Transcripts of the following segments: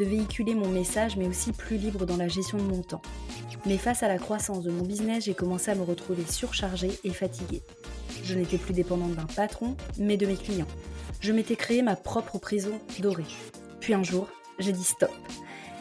de véhiculer mon message, mais aussi plus libre dans la gestion de mon temps. Mais face à la croissance de mon business, j'ai commencé à me retrouver surchargée et fatiguée. Je n'étais plus dépendante d'un patron, mais de mes clients. Je m'étais créé ma propre prison dorée. Puis un jour, j'ai dit stop.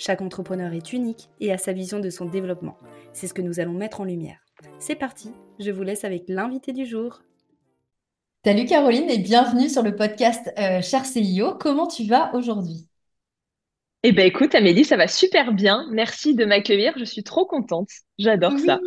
Chaque entrepreneur est unique et a sa vision de son développement. C'est ce que nous allons mettre en lumière. C'est parti, je vous laisse avec l'invité du jour. Salut Caroline et bienvenue sur le podcast euh, Cher CIO. Comment tu vas aujourd'hui? Eh ben écoute, Amélie, ça va super bien. Merci de m'accueillir. Je suis trop contente. J'adore ça.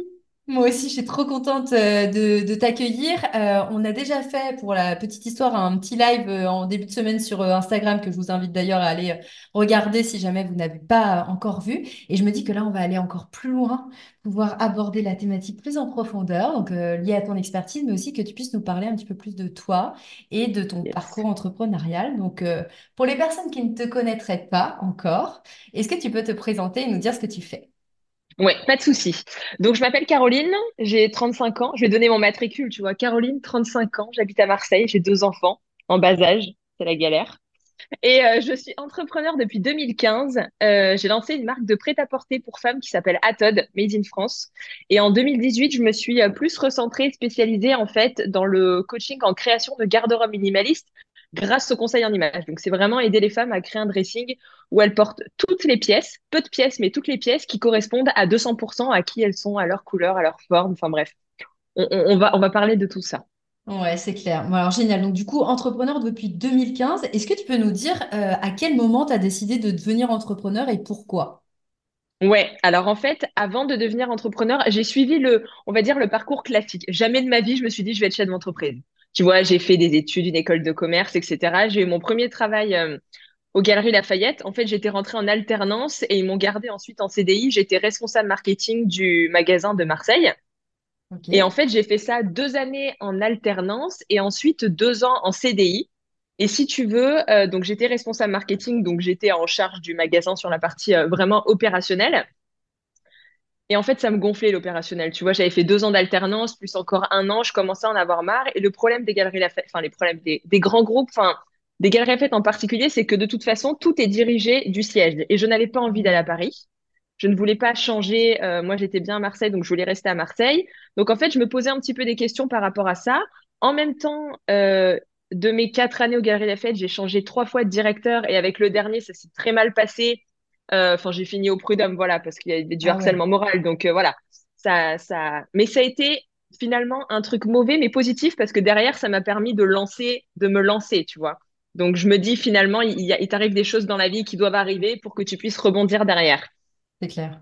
Moi aussi, je suis trop contente euh, de, t'accueillir. Euh, on a déjà fait, pour la petite histoire, un petit live euh, en début de semaine sur Instagram que je vous invite d'ailleurs à aller regarder si jamais vous n'avez pas encore vu. Et je me dis que là, on va aller encore plus loin, pouvoir aborder la thématique plus en profondeur, donc liée à ton expertise, mais aussi que tu puisses nous parler un petit peu plus de toi et de ton parcours entrepreneurial. Donc, pour les personnes qui ne te connaîtraient pas encore, est-ce que tu peux te présenter et nous dire ce que tu fais? Ouais, pas de souci. Donc, je m'appelle Caroline, j'ai 35 ans. Je vais donner mon matricule, tu vois. Caroline, 35 ans, j'habite à Marseille, j'ai deux enfants en bas âge, c'est la galère. Et euh, je suis entrepreneur depuis 2015. Euh, j'ai lancé une marque de prêt-à-porter pour femmes qui s'appelle Atod, Made in France. Et en 2018, je me suis euh, plus recentrée, spécialisée en fait dans le coaching en création de garde-robe minimaliste grâce au conseil en image. Donc, c'est vraiment aider les femmes à créer un dressing où elles portent toutes les pièces, peu de pièces, mais toutes les pièces qui correspondent à 200% à qui elles sont, à leur couleur, à leur forme. Enfin, bref, on, va, on va parler de tout ça. Ouais, c'est clair. Bon, alors, génial. Donc, du coup, entrepreneur depuis 2015, est-ce que tu peux nous dire euh, à quel moment tu as décidé de devenir entrepreneur et pourquoi? Ouais, alors en fait, avant de devenir entrepreneur, j'ai suivi le, on va dire, le parcours classique. Jamais de ma vie, je me suis dit, je vais être chef d'entreprise. Tu vois, j'ai fait des études, une école de commerce, etc. J'ai eu mon premier travail euh, aux Galeries Lafayette. En fait, j'étais rentrée en alternance et ils m'ont gardé ensuite en CDI. J'étais responsable marketing du magasin de Marseille. Et en fait, j'ai fait ça deux années en alternance et ensuite deux ans en CDI. Et si tu veux, euh, donc j'étais responsable marketing, donc j'étais en charge du magasin sur la partie euh, vraiment opérationnelle. Et en fait, ça me gonflait l'opérationnel. Tu vois, j'avais fait deux ans d'alternance, plus encore un an, je commençais à en avoir marre. Et le problème des galeries Lafayette, enfin, les problèmes des, grands groupes, enfin, des galeries Lafayette en particulier, c'est que de toute façon, tout est dirigé du siège. Et je n'avais pas envie d'aller à Paris. Je ne voulais pas changer. Euh, moi, j'étais bien à Marseille, donc je voulais rester à Marseille. Donc, en fait, je me posais un petit peu des questions par rapport à ça. En même temps, euh, de mes quatre années aux Galeries Lafayette, j'ai changé trois fois de directeur et avec le dernier, ça s'est très mal passé. Euh, enfin, j'ai fini au prud'homme, voilà, parce qu'il y a du ah harcèlement moral. Donc, euh, voilà. Ça, ça... Mais ça a été finalement un truc mauvais, mais positif, parce que derrière, ça m'a permis de lancer, de me lancer, tu vois. Donc, je me dis finalement, il, il t'arrive des choses dans la vie qui doivent arriver pour que tu puisses rebondir derrière. C'est clair.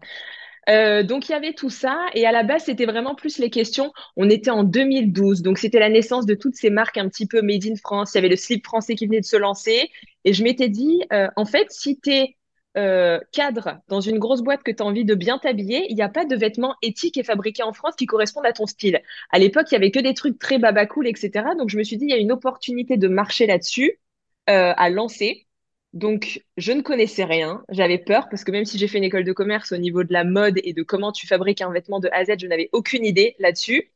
Euh, donc il y avait tout ça et à la base c'était vraiment plus les questions. On était en 2012 donc c'était la naissance de toutes ces marques un petit peu made in France. Il y avait le slip français qui venait de se lancer et je m'étais dit en fait si tu es euh, cadre dans une grosse boîte que tu as envie de bien t'habiller, il n'y a pas de vêtements éthiques et fabriqués en France qui correspondent à ton style. À l'époque, il y avait que des trucs très baba cool, etc. Donc, je me suis dit, il y a une opportunité de marcher là-dessus, euh, à lancer. Donc, je ne connaissais rien. J'avais peur parce que même si j'ai fait une école de commerce au niveau de la mode et de comment tu fabriques un vêtement de A à Z, je n'avais aucune idée là-dessus.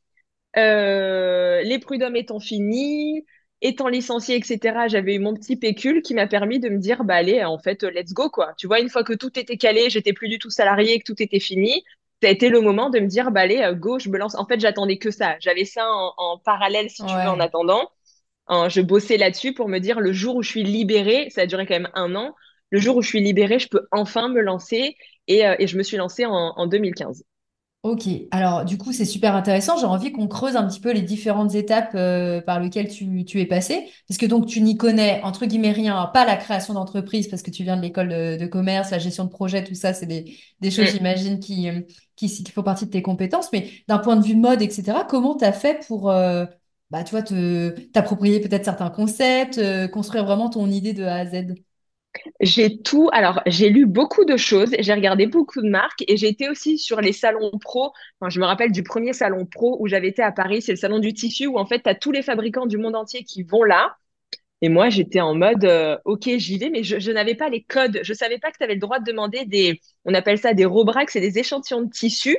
Euh, les prud'hommes étant finis, étant licenciée, etc., j'avais eu mon petit pécule qui m'a permis de me dire, bah allez, en fait, let's go, quoi. Tu vois, une fois que tout était calé, j'étais plus du tout salarié, que tout était fini, ça a été le moment de me dire, bah allez, euh, go, je me lance. En fait, j'attendais que ça. J'avais ça en, parallèle, si tu veux, en attendant. je bossais là-dessus pour me dire, le jour où je suis libérée, ça a duré quand même un an, le jour où je suis libérée, je peux enfin me lancer. Et, euh, je me suis lancée en, en 2015. Ok, alors du coup c'est super intéressant. J'ai envie qu'on creuse un petit peu les différentes étapes euh, par lesquelles tu, tu es passé. Parce que donc tu n'y connais entre guillemets rien, pas la création d'entreprise parce que tu viens de l'école de, de commerce, la gestion de projet, tout ça, c'est des, des choses Mm. j'imagine qui, euh, qui, qui font partie de tes compétences. Mais d'un point de vue mode, etc., comment tu as fait pour euh, bah, tu vois, te, t'approprier peut-être certains concepts, euh, construire vraiment ton idée de A à Z? J'ai tout. Alors, j'ai lu beaucoup de choses, j'ai regardé beaucoup de marques et j'ai été aussi sur les salons pro. Enfin, je me rappelle du premier salon pro où j'avais été à Paris, c'est le salon du tissu où en fait, tu as tous les fabricants du monde entier qui vont là. Et moi, j'étais en mode, euh, OK, j'y vais, mais je, n'avais pas les codes. Je savais pas que tu avais le droit de demander des, on appelle ça des robrax, c'est des échantillons de tissu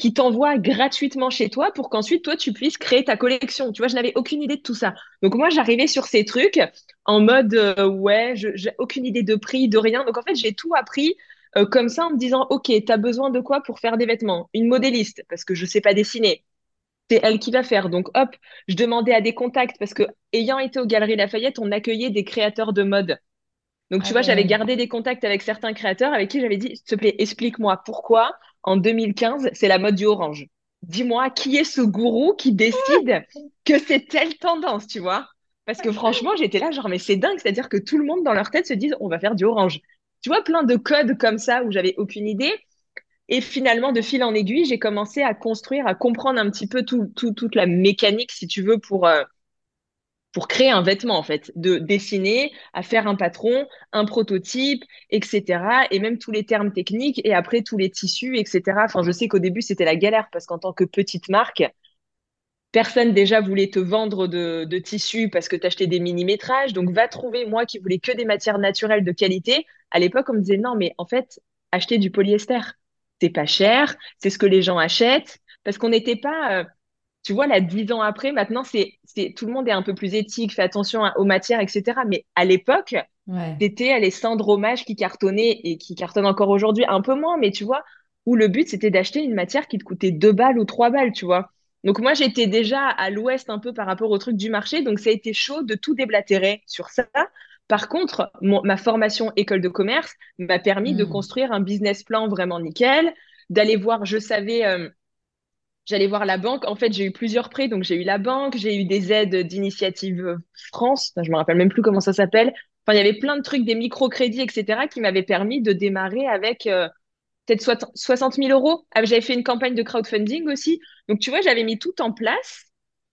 qui t'envoient gratuitement chez toi pour qu'ensuite, toi, tu puisses créer ta collection. Tu vois, je n'avais aucune idée de tout ça. Donc, moi, j'arrivais sur ces trucs en mode, euh, ouais, je, j'ai aucune idée de prix, de rien. Donc, en fait, j'ai tout appris euh, comme ça en me disant, OK, tu as besoin de quoi pour faire des vêtements? Une modéliste, parce que je sais pas dessiner c'est elle qui va faire. Donc, hop, je demandais à des contacts parce que, ayant été aux Galeries Lafayette, on accueillait des créateurs de mode. Donc, tu Ah vois, j'avais gardé des contacts avec certains créateurs avec qui j'avais dit, s'il te plaît, explique-moi pourquoi, en 2015, c'est la mode du orange. Dis-moi, qui est ce gourou qui décide que c'est telle tendance, tu vois? Parce que franchement, j'étais là, genre, mais c'est dingue, c'est-à-dire que tout le monde dans leur tête se dit, on va faire du orange. Tu vois, plein de codes comme ça où j'avais aucune idée. Et finalement, de fil en aiguille, j'ai commencé à construire, à comprendre un petit peu tout, tout- toute la mécanique, si tu veux, pour, euh, pour créer un vêtement, en fait, de dessiner, à faire un patron, un prototype, etc. Et même tous les termes techniques, et après tous les tissus, etc. Enfin, je sais qu'au début, c'était la galère, parce qu'en tant que petite marque, personne déjà voulait te vendre de, tissus parce que t'achetais des mini-métrages. Donc, va trouver, moi qui voulais que des matières naturelles de qualité. À l'époque, on me disait, non, mais en fait, acheter du polyester, c'est pas cher, c'est ce que les gens achètent. Parce qu'on n'était pas, euh, tu vois, là, dix ans après, maintenant, c'est, c'est, tout le monde est un peu plus éthique, fait attention à- aux matières, etc. Mais à l'époque, Ouais. c'était les syndromages qui cartonnaient et qui cartonnent encore aujourd'hui un peu moins, mais tu vois, où le but, c'était d'acheter une matière qui te coûtait deux balles ou trois balles, tu vois. Donc moi, j'étais déjà à l'ouest un peu par rapport au truc du marché, donc ça a été chaud de tout déblatérer sur ça. Par contre, mon- ma formation école de commerce m'a permis de Hmm. construire un business plan vraiment nickel, d'aller voir, je savais, euh, J'allais voir la banque. En fait, j'ai eu plusieurs prêts. Donc, j'ai eu la banque, j'ai eu des aides d'initiative France. Enfin, je me rappelle même plus comment ça s'appelle. Enfin, il y avait plein de trucs, des microcrédits, etc., qui m'avaient permis de démarrer avec euh, peut-être soit- 60 000 euros. Ah, J'avais fait une campagne de crowdfunding aussi. Donc, tu vois, j'avais mis tout en place.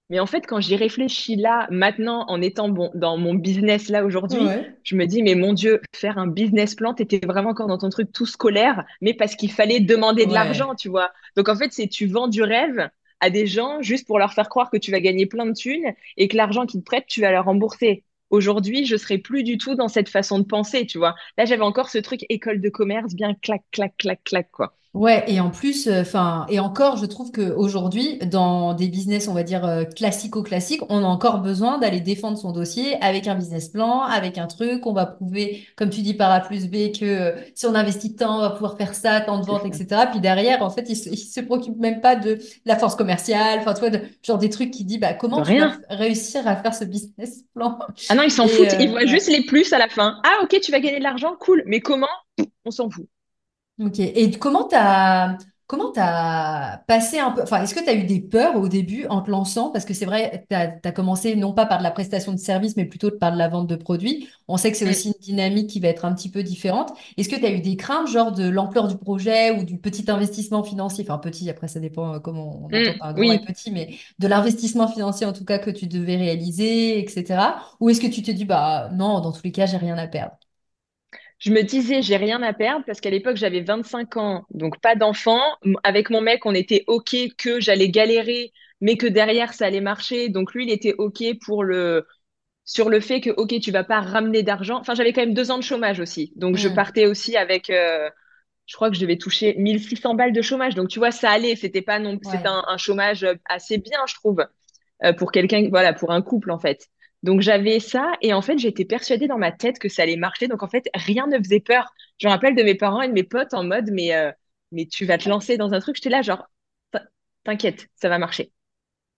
Mais en fait, quand j'y réfléchis là, maintenant, en étant bon, dans mon business là aujourd'hui, Ouais. je me dis, mais mon Dieu, faire un business plan, t'étais vraiment encore dans ton truc tout scolaire, mais parce qu'il fallait demander de l'argent, tu vois. Donc en fait, c'est tu vends du rêve à des gens juste pour leur faire croire que tu vas gagner plein de thunes et que l'argent qu'ils te prêtent, tu vas leur rembourser. Aujourd'hui, je serais plus du tout dans cette façon de penser, tu vois. Là, j'avais encore ce truc école de commerce, bien clac, clac, clac, clac, quoi. Ouais, et en plus, enfin, et encore, je trouve qu'aujourd'hui, dans des business, on va dire euh, classico-classiques, on a encore besoin d'aller défendre son dossier avec un business plan, avec un truc, on va prouver, comme tu dis, par A plus B, que euh, si on investit tant, on va pouvoir faire ça, tant de ventes, etc. Puis derrière, en fait, ils se, ils se préoccupent même pas de la force commerciale, enfin, tu vois, de, genre des trucs qui disent, bah, comment tu vas réussir à faire ce business plan? Ah non, ils s'en foutent. Ils euh, voient ouais. juste les plus à la fin. Ah, ok, tu vas gagner de l'argent, cool. Mais comment? On s'en fout. Ok. Et comment t'as comment t'as passé un peu, enfin, est-ce que tu as eu des peurs au début en te lançant? Parce que c'est vrai, tu as, commencé non pas par de la prestation de service, mais plutôt par de la vente de produits. On sait que c'est aussi une dynamique qui va être un petit peu différente. Est-ce que tu as eu des craintes, genre de l'ampleur du projet ou du petit investissement financier? Enfin, petit, après, ça dépend euh, comment on entend Mm. par grand et petit, mais de l'investissement financier en tout cas que tu devais réaliser, etc. Ou est-ce que tu te dis, bah non, dans tous les cas, j'ai rien à perdre? Je me disais, j'ai rien à perdre parce qu'à l'époque, j'avais 25 ans, donc pas d'enfant. Avec mon mec, on était OK que j'allais galérer, mais que derrière, ça allait marcher. Donc lui, il était OK pour le, sur le fait que, OK, tu vas pas ramener d'argent. Enfin, j'avais quand même deux ans de chômage aussi. Donc je partais aussi avec, euh, je crois que je devais toucher 1600 balles de chômage. Donc tu vois, ça allait. C'était pas non, c'était un, un chômage assez bien, je trouve. euh, pour quelqu'un, voilà, pour un couple en fait. Donc j'avais ça et en fait j'étais persuadée dans ma tête que ça allait marcher. Donc en fait rien ne faisait peur. Je me rappelle de mes parents et de mes potes en mode mais euh, mais tu vas te lancer dans un truc. J'étais là genre T'in- t'inquiète, ça va marcher.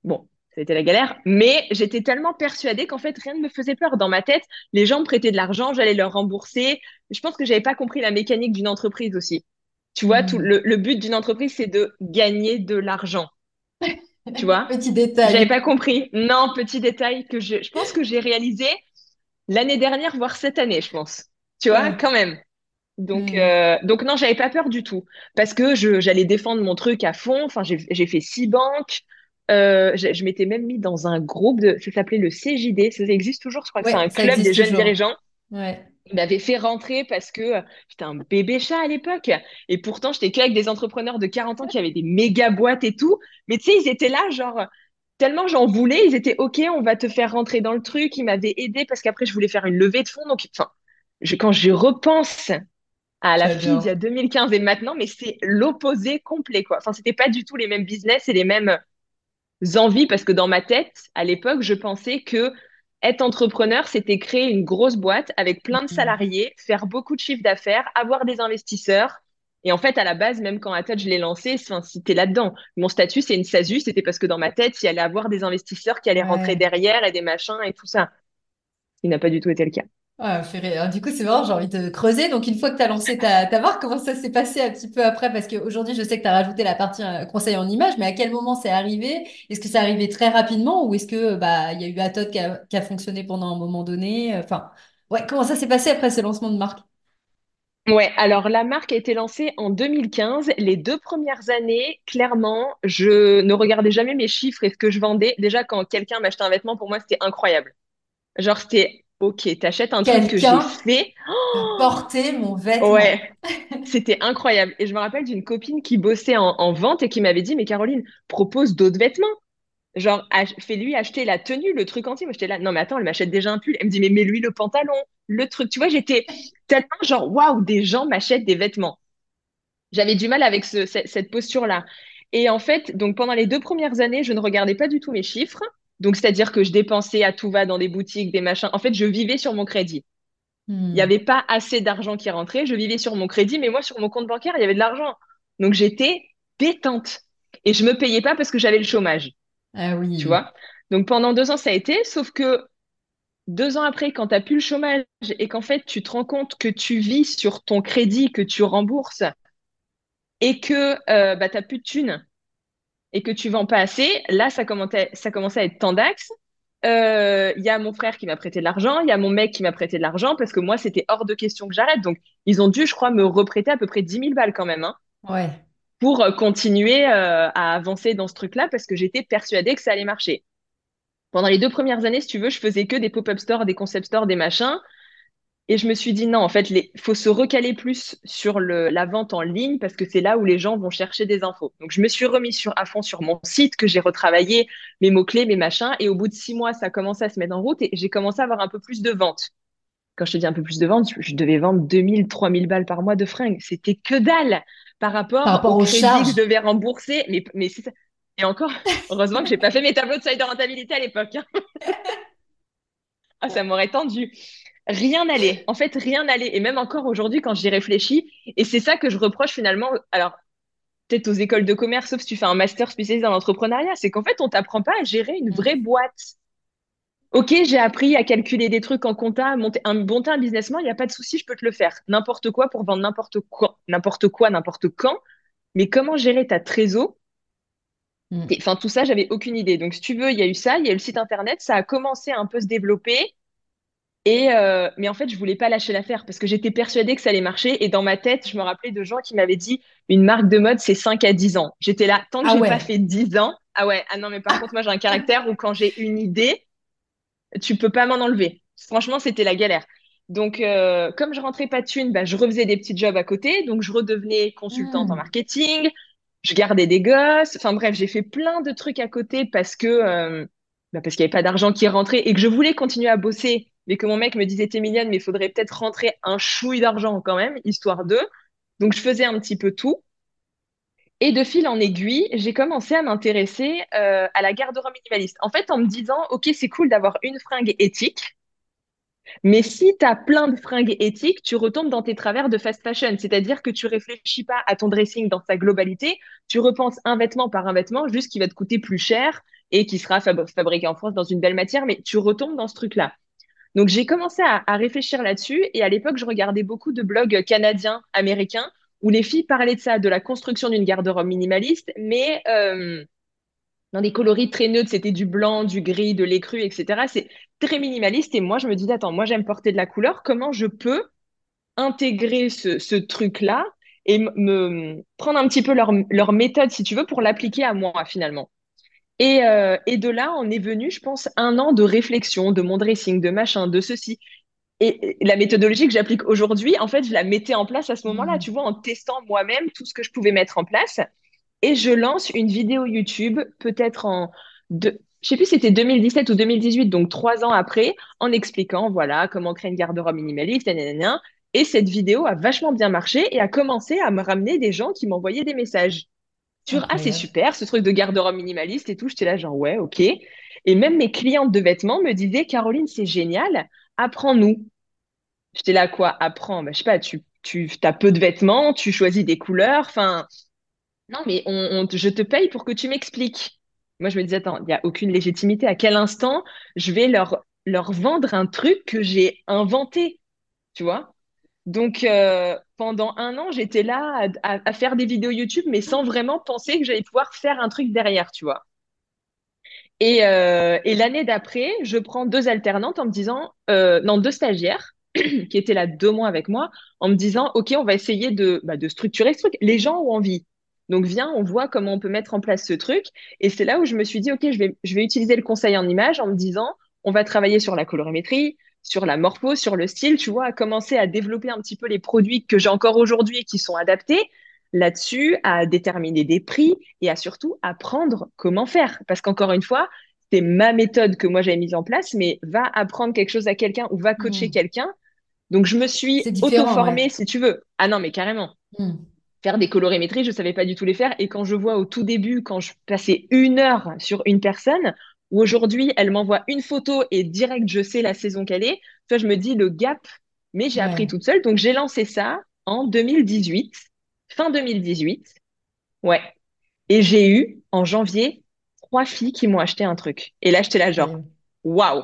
Bon, ça a été la galère, mais j'étais tellement persuadée qu'en fait rien ne me faisait peur. Dans ma tête, les gens me prêtaient de l'argent, j'allais leur rembourser. Je pense que j'avais pas compris la mécanique d'une entreprise aussi. Tu vois, tout le, le but d'une entreprise, c'est de gagner de l'argent. Tu vois? Petit J'avais détail. pas compris. Non, petit détail que je, je pense que j'ai réalisé l'année dernière, voire cette année, je pense. Tu vois, Ouais. quand même. Donc, Hmm. euh, donc non, j'avais pas peur du tout parce que j'allais défendre mon truc à fond. Enfin, j'ai, fait six banques. Euh, je, je m'étais même mis dans un groupe de, ça s'appelait le CJD. Ça existe toujours, je crois que c'est un club des jeunes dirigeants. Ouais. Il m'avait fait rentrer parce que euh, j'étais un bébé chat à l'époque. Et pourtant, j'étais qu'avec des entrepreneurs de 40 ans qui avaient des méga boîtes et tout. Mais tu sais, ils étaient là, genre, tellement j'en voulais, ils étaient OK, on va te faire rentrer dans le truc. Ils m'avaient aidé parce qu'après, je voulais faire une levée de fonds. Donc, enfin, je, quand je repense à la fille d'il y a J'adore. 2015 et maintenant, mais c'est l'opposé complet, quoi. Enfin, c'était pas du tout les mêmes business et les mêmes envies parce que dans ma tête, à l'époque, je pensais que être entrepreneur, c'était créer une grosse boîte avec plein de Hmm. salariés, faire beaucoup de chiffre d'affaires, avoir des investisseurs. Et en fait, à la base, même quand Atot, je l'ai lancé, c'était là-dedans. Mon statut, c'est une SASU, c'était parce que dans ma tête, il y allait avoir des investisseurs qui allaient rentrer derrière et des machins et tout ça. Il n'a pas du tout été le cas. Rire. Du coup, c'est marrant, j'ai envie de creuser. Donc, une fois que tu as lancé ta, ta marque, comment ça s'est passé un petit peu après? Parce qu'aujourd'hui, je sais que tu as rajouté la partie euh, conseil en image, mais à quel moment c'est arrivé? Est-ce que c'est arrivé très rapidement ou est-ce que bah il y a eu Atot qui a, qui a fonctionné pendant un moment donné? Enfin, ouais, comment ça s'est passé après ce lancement de marque? Ouais, alors la marque a été lancée en 2015. Les deux premières années, clairement, je ne regardais jamais mes chiffres et ce que je vendais. Déjà, quand quelqu'un m'achetait un vêtement, pour moi, c'était incroyable. Genre, c'était OK, t'achètes un truc que j'ai fait. a porté mon vêtement. Ouais, c'était incroyable. Et je me rappelle d'une copine qui bossait en, en vente et qui m'avait dit, mais Caroline, propose d'autres vêtements. Genre, fais-lui acheter la tenue, le truc entier. Moi, j'étais là, non, mais attends, elle m'achète déjà un pull. Elle me dit, mais mets-lui le pantalon, le truc. Tu vois, j'étais tellement genre, waouh, des gens m'achètent des vêtements. J'avais du mal avec ce- ce- cette posture-là. Et en fait, donc pendant les deux premières années, je ne regardais pas du tout mes chiffres. Donc, c'est-à-dire que je dépensais à tout va dans des boutiques, des machins. En fait, je vivais sur mon crédit. Il n'y Hmm. avait pas assez d'argent qui rentrait. Je vivais sur mon crédit, mais moi, sur mon compte bancaire, il y avait de l'argent. Donc, j'étais détente. Et je me payais pas parce que j'avais le chômage, Ah tu oui. vois? Donc, pendant deux ans, ça a été. Sauf que deux ans après, quand tu n'as plus le chômage et qu'en fait, tu te rends compte que tu vis sur ton crédit, que tu rembourses et que euh, bah, tu n'as plus de thunes et que tu vends pas assez, là, ça commençait, ça commençait à être tendax. Euh, Il y a mon frère qui m'a prêté de l'argent, il y a mon mec qui m'a prêté de l'argent parce que moi, c'était hors de question que j'arrête. Donc, ils ont dû, je crois, me reprêter à peu près dix mille balles quand même, hein, Ouais. pour euh, continuer euh, à avancer dans ce truc-là parce que j'étais persuadée que ça allait marcher. Pendant les deux premières années, si tu veux, je faisais que des pop-up stores, des concept stores, des machins. Et je me suis dit, non, en fait, il faut se recaler plus sur le, la vente en ligne parce que c'est là où les gens vont chercher des infos. Donc, je me suis remis sur, à fond sur mon site que j'ai retravaillé, mes mots-clés, mes machins. Et au bout de six mois, ça a commencé à se mettre en route et j'ai commencé à avoir un peu plus de ventes. Quand je te dis un peu plus de ventes, je devais vendre 2000, 3000 balles par mois de fringues. C'était que dalle par Par rapport rapport au aux crédit que charges. je devais rembourser. Mais, mais ça. Et encore, heureusement que j'ai pas fait mes tableaux de seuil de rentabilité à l'époque. hein. Ah, ça m'aurait tendu. Rien n'allait. En fait, rien n'allait. Et même encore aujourd'hui, quand j'y réfléchis, et c'est ça que je reproche finalement, alors peut-être aux écoles de commerce, sauf si tu fais un master spécialisé dans l'entrepreneuriat, c'est qu'en fait, on t'apprend pas à gérer une vraie Hmm. boîte. Ok, j'ai appris à calculer des trucs en compta, à monter un, monter un business plan, il n'y a pas de souci, je peux te le faire. N'importe quoi pour vendre n'importe quoi, n'importe quoi, n'importe quand. Mais comment gérer ta trésor? Hmm. Enfin, tout ça, j'avais aucune idée. Donc, si tu veux, il y a eu ça, il y a eu le site internet, ça a commencé à un peu se développer. Et euh, mais en fait, je voulais pas lâcher l'affaire parce que j'étais persuadée que ça allait marcher. Et dans ma tête, je me rappelais de gens qui m'avaient dit une marque de mode, c'est 5 à 10 ans. J'étais là, tant que Ah j'ai pas fait 10 ans, ah ouais, ah non, mais par contre, moi, j'ai un caractère où quand j'ai une idée, tu peux pas m'en enlever. Franchement, c'était la galère. Donc, euh, comme je rentrais pas de thunes, bah, je refaisais des petits jobs à côté. Donc, je redevenais consultante en Hmm. marketing. Je gardais des gosses. Enfin bref, j'ai fait plein de trucs à côté parce que euh, bah, parce qu'il n'y avait pas d'argent qui rentrait et que je voulais continuer à bosser, mais que mon mec me disait, t'es mignonne, mais il faudrait peut-être rentrer un chouille d'argent quand même, histoire de. Donc, je faisais un petit peu tout. Et de fil en aiguille, j'ai commencé à m'intéresser euh, à la garde-robe minimaliste. En fait, en me disant, OK, c'est cool d'avoir une fringue éthique, mais si tu as plein de fringues éthiques, tu retombes dans tes travers de fast fashion, c'est-à-dire que tu réfléchis pas à ton dressing dans sa globalité, tu repenses un vêtement par un vêtement, juste qui va te coûter plus cher et qui sera fab- fabriqué en France dans une belle matière, mais tu retombes dans ce truc-là. Donc j'ai commencé à, réfléchir là-dessus et à l'époque, je regardais beaucoup de blogs canadiens, américains, où les filles parlaient de ça, de la construction d'une garde-robe minimaliste, mais euh, dans des coloris très neutres, c'était du blanc, du gris, de l'écru, etc. C'est très minimaliste. Et moi, je me dis, attends, moi, j'aime porter de la couleur. Comment je peux intégrer ce, truc-là et me prendre un petit peu leur méthode, si tu veux, pour l'appliquer à moi, finalement? Et, euh, et de là, on est venu, je pense, un an de réflexion, de mon dressing, de machin, de ceci. Et la méthodologie que j'applique aujourd'hui, en fait, je la mettais en place à ce moment-là, mmh. tu vois, en testant moi-même tout ce que je pouvais mettre en place. Et je lance une vidéo YouTube, peut-être en, de, je sais plus, c'était 2017 ou 2018, donc trois ans après, en expliquant, voilà, comment créer une garde-robe minimaliste, nanana. Et cette vidéo a vachement bien marché et a commencé à me ramener des gens qui m'envoyaient des messages sur ah c'est super ce truc de garde-robe minimaliste et tout. J'étais là genre ouais ok. Et même mes clientes de vêtements me disaient Caroline c'est génial apprends-nous. J'étais là quoi apprends? Bah, je sais pas tu tu as peu de vêtements tu choisis des couleurs enfin. Non mais on, je te paye pour que tu m'expliques. Moi je me disais attends il n'y a aucune légitimité. À quel instant je vais leur leur vendre un truc que j'ai inventé? Tu vois? Donc, euh, pendant un an, j'étais là à, faire des vidéos YouTube, mais sans vraiment penser que j'allais pouvoir faire un truc derrière, tu vois. Et, euh, l'année d'après, je prends deux alternantes en me disant, euh, non, deux stagiaires qui étaient là deux mois avec moi, en me disant, OK, on va essayer de, bah, de structurer ce truc. Les gens ont envie. Donc, viens, on voit comment on peut mettre en place ce truc. Et c'est là où je me suis dit, OK, je vais, je vais utiliser le conseil en image en me disant, on va travailler sur la colorimétrie, sur la morpho, sur le style, tu vois, à commencer à développer un petit peu les produits que j'ai encore aujourd'hui et qui sont adaptés là-dessus, à déterminer des prix et à surtout apprendre comment faire. Parce qu'encore une fois, c'est ma méthode que moi j'avais mise en place, mais va apprendre quelque chose à quelqu'un ou va coacher hmm. quelqu'un. Donc je me suis auto-formée, si tu veux. Ah non, mais carrément. Hmm. Faire des colorimétries, je ne savais pas du tout les faire. Et quand je vois au tout début, quand je passais une heure sur une personne, où aujourd'hui, elle m'envoie une photo et direct, je sais la saison qu'elle est. Toi, je me dis le gap, mais j'ai appris toute seule. Donc, j'ai lancé ça en 2018, fin 2018. Ouais. Et j'ai eu, en janvier, trois filles qui m'ont acheté un truc. Et là, j'étais là, genre, waouh,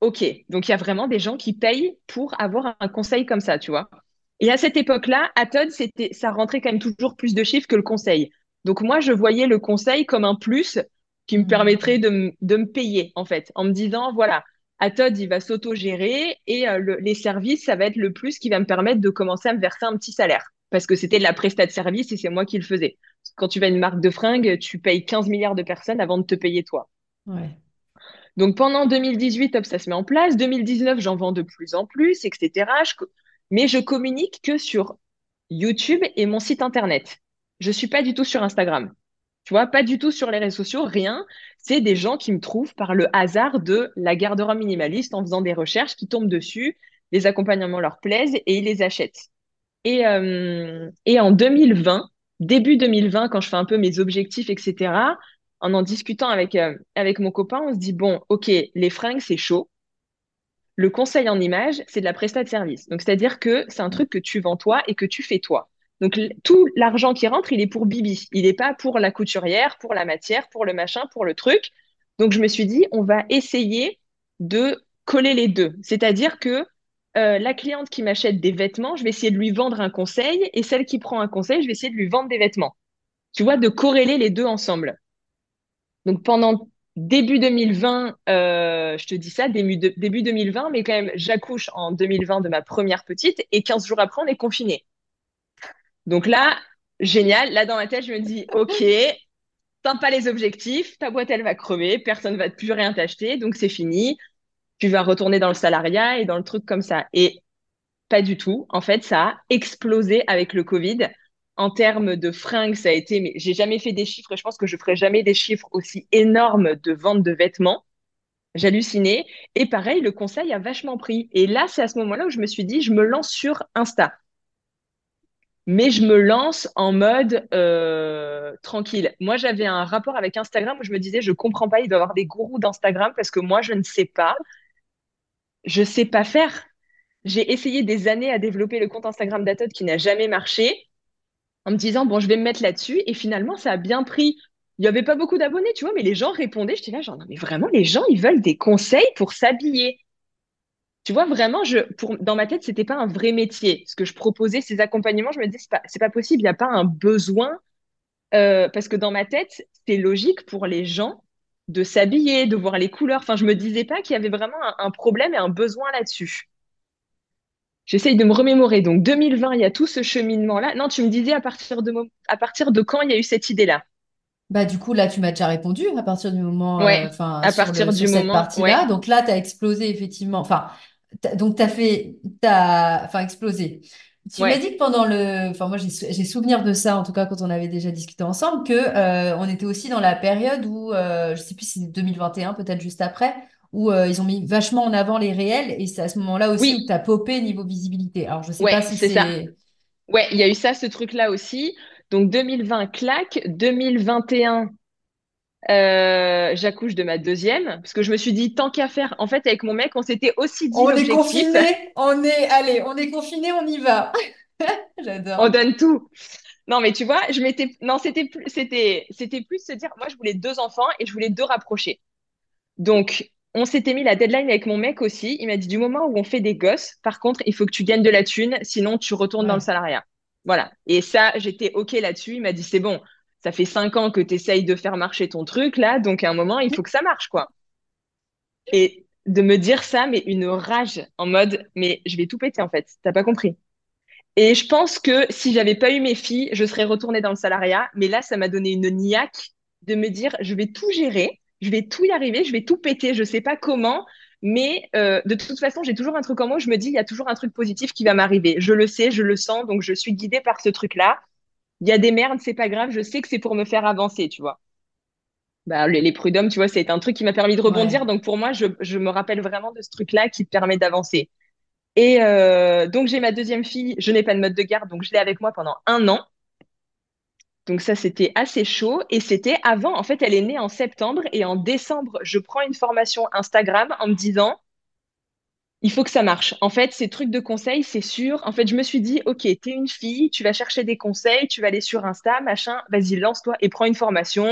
ok. Donc, il y a vraiment des gens qui payent pour avoir un conseil comme ça, tu vois. Et à cette époque-là, à Todd, c'était, ça rentrait quand même toujours plus de chiffres que le conseil. Donc, moi, je voyais le conseil comme un plus qui me permettrait de, me payer, en fait, en me disant, voilà, à Todd, il va s'auto-gérer et euh, les services, ça va être le plus qui va me permettre de commencer à me verser un petit salaire. Parce que c'était de la prestat de service et c'est moi qui le faisais. Quand tu vas à une marque de fringues, tu payes 15 milliards de personnes avant de te payer toi. Donc pendant 2018, hop, ça se met en place. 2019, j'en vends de plus en plus, etc. Mais je communique que sur YouTube et mon site internet. Je suis pas du tout sur Instagram. Tu vois, pas du tout sur les réseaux sociaux, rien. C'est des gens qui me trouvent par le hasard de la garde-robe minimaliste en faisant des recherches, qui tombent dessus, les accompagnements leur plaisent et ils les achètent. Et, euh, en 2020, début 2020, quand je fais un peu mes objectifs, etc., en en discutant avec, euh, avec mon copain, on se dit, bon, OK, les fringues, c'est chaud. Le conseil en image, c'est de la prestat de service. Donc, c'est-à-dire que c'est un truc que tu vends toi et que tu fais toi. Donc tout l'argent qui rentre, il est pour Bibi. Il n'est pas pour la couturière, pour la matière, pour le machin, pour le truc. Donc je me suis dit, on va essayer de coller les deux. C'est-à-dire que euh, la cliente qui m'achète des vêtements, je vais essayer de lui vendre un conseil, et celle qui prend un conseil, je vais essayer de lui vendre des vêtements. Tu vois, de corréler les deux ensemble. Donc pendant début 2020, euh, je te dis ça, début, début 2020, mais quand même, j'accouche en 2020 de ma première petite, et 15 jours après, on est confiné. Donc là, génial. Là, dans ma tête, je me dis, OK, pas les objectifs, ta boîte, elle va crever, personne va plus rien t'acheter, donc c'est fini. Tu vas retourner dans le salariat et dans le truc comme ça. Et pas du tout. En fait, ça a explosé avec le Covid. En termes de fringues, ça a été, mais j'ai jamais fait des chiffres. Je pense que je ferai jamais des chiffres aussi énormes de vente de vêtements. J'hallucinais. Et pareil, le conseil a vachement pris. Et là, c'est à ce moment-là où je me suis dit, je me lance sur Insta mais je me lance en mode euh, tranquille. Moi, j'avais un rapport avec Instagram où je me disais, je comprends pas, il doit y avoir des gourous d'Instagram parce que moi, je ne sais pas. Je sais pas faire. J'ai essayé des années à développer le compte Instagram d'Atod qui n'a jamais marché en me disant, bon, je vais me mettre là-dessus. Et finalement, ça a bien pris. Il n'y avait pas beaucoup d'abonnés, tu vois, mais les gens répondaient. J'étais là, genre, non, mais vraiment, les gens, ils veulent des conseils pour s'habiller. Tu vois, vraiment, je, pour, dans ma tête, c'était pas un vrai métier. Ce que je proposais, ces accompagnements, je me disais, c'est pas, pas possible, il n'y a pas un besoin. euh, parce que dans ma tête, c'est logique pour les gens de s'habiller, de voir les couleurs. Enfin, je me disais pas qu'il y avait vraiment un, un problème et un besoin là-dessus. J'essaye de me remémorer. Donc, 2020, il y a tout ce cheminement-là. Non, tu me disais à partir de, à partir de quand il y a eu cette idée-là? Bah, du coup, là, tu m'as déjà répondu à partir du moment, euh, Ouais, enfin, à le, partir du cette ouais, partie-là. Donc là, tu as explosé, effectivement. Enfin, donc tu as fait, t'as, enfin, explosé. Tu m'as dit que pendant le, enfin, moi, j'ai, sou- j'ai souvenir de ça, en tout cas, quand on avait déjà discuté ensemble, que, euh, on était aussi dans la période où, euh, je sais plus si c'est 2021, peut-être juste après, où, euh, ils ont mis vachement en avant les réels et c'est à ce moment-là aussi où tu as popé niveau visibilité. Alors, je sais pas si c'est ça. Ouais, il y a eu ça, ce truc-là aussi. Donc 2020, claque. 2021, euh, j'accouche de ma deuxième. Parce que je me suis dit, tant qu'à faire, en fait, avec mon mec, on s'était aussi dit on est confiné, on est, allez, on est confiné, on y va. on J'adore. donne tout. Non, mais tu vois, je m'étais, non, c'était plus, c'était, c'était plus se dire, moi, je voulais deux enfants et je voulais deux rapprochés. Donc, on s'était mis la deadline avec mon mec aussi. Il m'a dit, du moment où on fait des gosses, par contre, il faut que tu gagnes de la thune, sinon tu retournes dans le salariat. Voilà. Et ça, j'étais OK là-dessus. Il m'a dit, c'est bon, ça fait cinq ans que tu essayes de faire marcher ton truc, là, donc à un moment, il faut que ça marche, quoi. Et de me dire ça, mais une rage en mode, mais je vais tout péter, en fait. T'as pas compris. Et je pense que si j'avais pas eu mes filles, je serais retournée dans le salariat. Mais là, ça m'a donné une niaque de me dire, je vais tout gérer, je vais tout y arriver, je vais tout péter. Je sais pas comment, mais euh, de toute façon, j'ai toujours un truc en moi je me dis, il y a toujours un truc positif qui va m'arriver. Je le sais, je le sens, donc je suis guidée par ce truc-là. Il y a des merdes, c'est pas grave, je sais que c'est pour me faire avancer, tu vois. Bah, les, les prud'hommes, tu vois, c'est un truc qui m'a permis de rebondir. Ouais. Donc pour moi, je, je me rappelle vraiment de ce truc-là qui te permet d'avancer. Et euh, donc j'ai ma deuxième fille, je n'ai pas de mode de garde, donc je l'ai avec moi pendant un an. Donc ça, c'était assez chaud. Et c'était avant, en fait, elle est née en septembre et en décembre, je prends une formation Instagram en me disant, il faut que ça marche. En fait, ces trucs de conseils, c'est sûr. En fait, je me suis dit, OK, t'es une fille, tu vas chercher des conseils, tu vas aller sur Insta, machin, vas-y, lance-toi et prends une formation.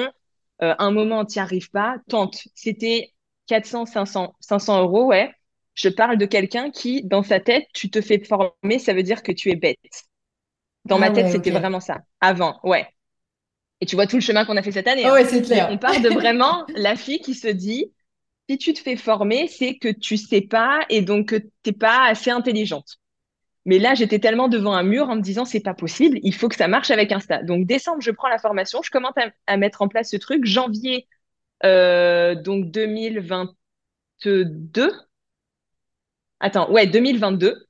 Euh, un moment, t'y arrives pas, tente. C'était 400, 500, 500 euros, ouais. Je parle de quelqu'un qui, dans sa tête, tu te fais former, ça veut dire que tu es bête. Dans Ah ma tête, ouais, ok. c'était vraiment ça. Avant, ouais. Et tu vois tout le chemin qu'on a fait cette année, Ah hein. ouais, c'est Mais on part de vraiment la fille qui se dit, si tu te fais former, c'est que tu sais pas et donc que t'es pas assez intelligente. Mais là, j'étais tellement devant un mur en me disant, c'est pas possible, il faut que ça marche avec Insta. Donc, décembre, je prends la formation, je commence à, mettre en place ce truc. Janvier, euh, donc 2022. Attends, ouais, 2022.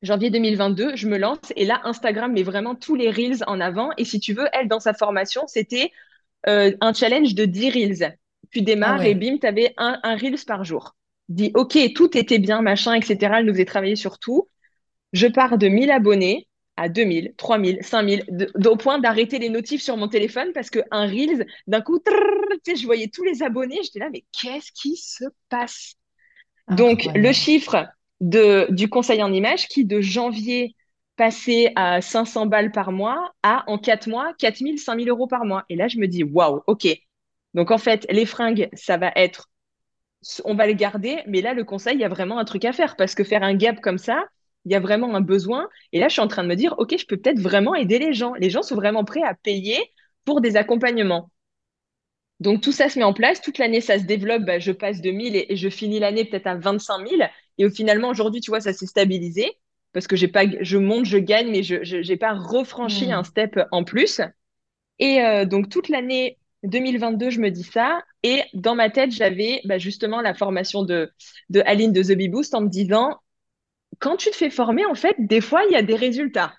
Janvier 2022, je me lance et là, Instagram met vraiment tous les reels en avant. Et si tu veux, elle, dans sa formation, c'était euh, un challenge de 10 reels. Tu Ah démarres et ouais. bim, tu avais un, un reels par jour. Dis, OK, tout était bien, machin, etc. Elle nous faisait travailler sur tout. Je pars de 1000 abonnés à 2000, 3000, 5000, de- de- au point d'arrêter les notifs sur mon téléphone parce que un reels, d'un coup, trrr, je voyais tous les abonnés. J'étais là, mais qu'est-ce qui se passe? Donc, le chiffre de, du conseil en images qui, de janvier, passait à 500 balles par mois, à, en 4 mois, 4000, 5000 euros par mois. Et là, je me dis, waouh, OK. Donc, en fait, les fringues, ça va être, on va les garder, mais là, le conseil, il y a vraiment un truc à faire parce que faire un gap comme ça, il y a vraiment un besoin. Et là, je suis en train de me dire, OK, je peux peut-être vraiment aider les gens. Les gens sont vraiment prêts à payer pour des accompagnements. Donc tout ça se met en place, toute l'année ça se développe, bah, je passe de 1000 et, et je finis l'année peut-être à 25 000. Et au finalement aujourd'hui, tu vois, ça s'est stabilisé parce que j'ai pas, je monte, je gagne, mais je j'ai pas refranchi un Hmm. step en plus. Et euh, donc toute l'année 2022, je me dis ça. Et dans ma tête, j'avais bah, justement la formation de, de Aline de The Bee Boost en me disant, quand tu te fais former, en fait, des fois, il y a des résultats.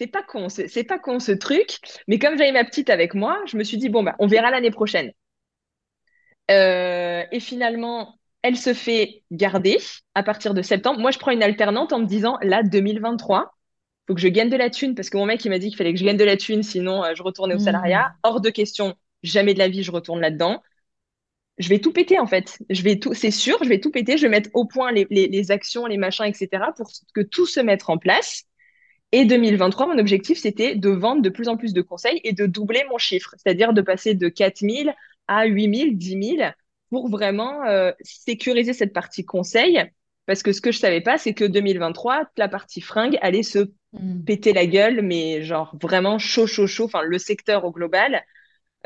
C'est pas con, c'est pas con ce truc. Mais comme j'avais ma petite avec moi, je me suis dit, bon, bah, on verra l'année prochaine. Euh, et finalement, elle se fait garder à partir de septembre. Moi, je prends une alternante en me disant, là, 2023, faut que je gagne de la thune parce que mon mec, il m'a dit qu'il fallait que je gagne de la thune, sinon euh, je retournais au salariat. Hmm. Hors de question, jamais de la vie, je retourne là-dedans. Je vais tout péter en fait. Je vais tout, c'est sûr, je vais tout péter. Je vais mettre au point les, les, les actions, les machins, etc. pour que tout se mette en place. Et 2023, mon objectif, c'était de vendre de plus en plus de conseils et de doubler mon chiffre, c'est-à-dire de passer de 4000 à 8000, 10 000 pour vraiment euh, sécuriser cette partie conseil Parce que ce que je savais pas, c'est que 2023, la partie fringue allait se Hmm. péter la gueule, mais genre vraiment chaud, chaud, chaud. Enfin, le secteur au global,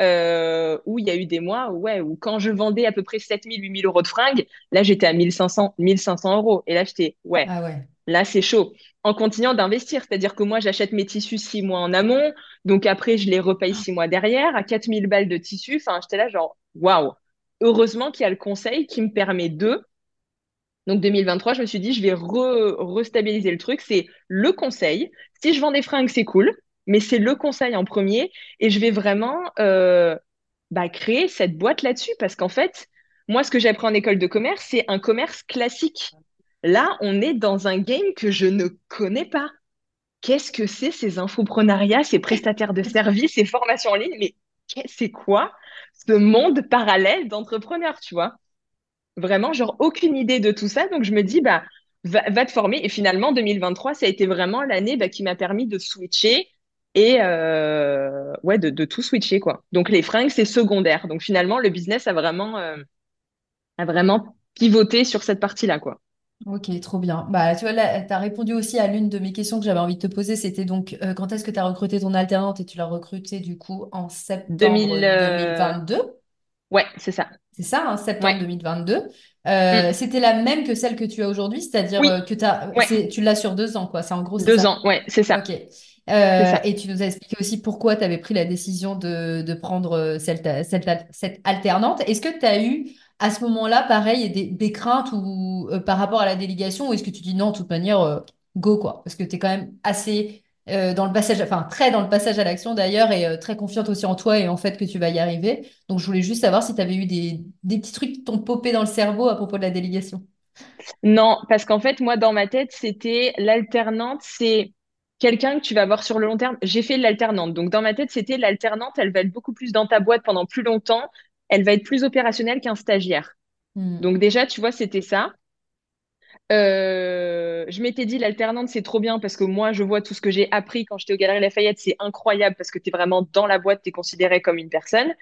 euh, où il y a eu des mois où, ouais, où quand je vendais à peu près 7000, 8000 euros de fringues, là, j'étais à 1500, 1500 euros. Et là, j'étais, ouais, Ah ouais. là, c'est chaud. En continuant d'investir, c'est-à-dire que moi, j'achète mes tissus six mois en amont, donc après, je les repaye six mois derrière, à 4000 balles de tissus. Enfin, j'étais là, genre, waouh. Heureusement qu'il y a le conseil qui me permet de donc 2023, je me suis dit, je vais re- restabiliser le truc. C'est le conseil. Si je vends des fringues, c'est cool, mais c'est le conseil en premier. Et je vais vraiment euh, bah, créer cette boîte là-dessus parce qu'en fait, moi, ce que j'ai appris en école de commerce, c'est un commerce classique. Là, on est dans un game que je ne connais pas. Qu'est-ce que c'est ces infoprenariats, ces prestataires de services, ces formations en ligne? Mais c'est quoi ce monde parallèle d'entrepreneurs, tu vois? Vraiment, genre, aucune idée de tout ça. Donc, je me dis, bah, va, va te former. Et finalement, 2023, ça a été vraiment l'année bah, qui m'a permis de switcher et euh, ouais, de, de tout switcher, quoi. Donc, les fringues, c'est secondaire. Donc, finalement, le business a vraiment, euh, a vraiment pivoté sur cette partie-là, quoi. Ok, trop bien. Bah, tu vois, là, tu as répondu aussi à l'une de mes questions que j'avais envie de te poser. C'était donc euh, quand est-ce que tu as recruté ton alternante? Et tu l'as recrutée du coup en septembre 2000, euh, 2022. Ouais, c'est ça. C'est ça, hein, septembre Ouais. 2022. Euh, Mm. c'était la même que celle que tu as aujourd'hui, c'est-à-dire Oui, euh, que ouais. tu l'as sur deux ans, quoi. C'est en gros, Deux ça. ans, ouais, c'est ça. Ok. Euh, ça. et tu nous as expliqué aussi pourquoi tu avais pris la décision de, de prendre cette, cette, cette alternante. Est-ce que tu as eu à ce moment-là, pareil, des, des craintes ou, euh, par rapport à la délégation ou est-ce que tu dis non, de toute manière, go quoi? Parce que tu es quand même assez euh, dans le passage, enfin très dans le passage à l'action d'ailleurs et euh, très confiante aussi en toi et en fait que tu vas y arriver. Donc je voulais juste savoir si tu avais eu des, des petits trucs qui t'ont popé dans le cerveau à propos de la délégation. Non, parce qu'en fait, moi, dans ma tête, c'était l'alternante, c'est quelqu'un que tu vas voir sur le long terme. J'ai fait l'alternante. Donc, dans ma tête, c'était l'alternante, elle va être beaucoup plus dans ta boîte pendant plus longtemps. Elle va être plus opérationnelle qu'un stagiaire. Hmm. Donc, déjà, tu vois, c'était ça. Euh, je m'étais dit, l'alternante, c'est trop bien parce que moi, je vois tout ce que j'ai appris quand j'étais au Galeries Lafayette. C'est incroyable parce que tu es vraiment dans la boîte, tu es considéré comme une personne.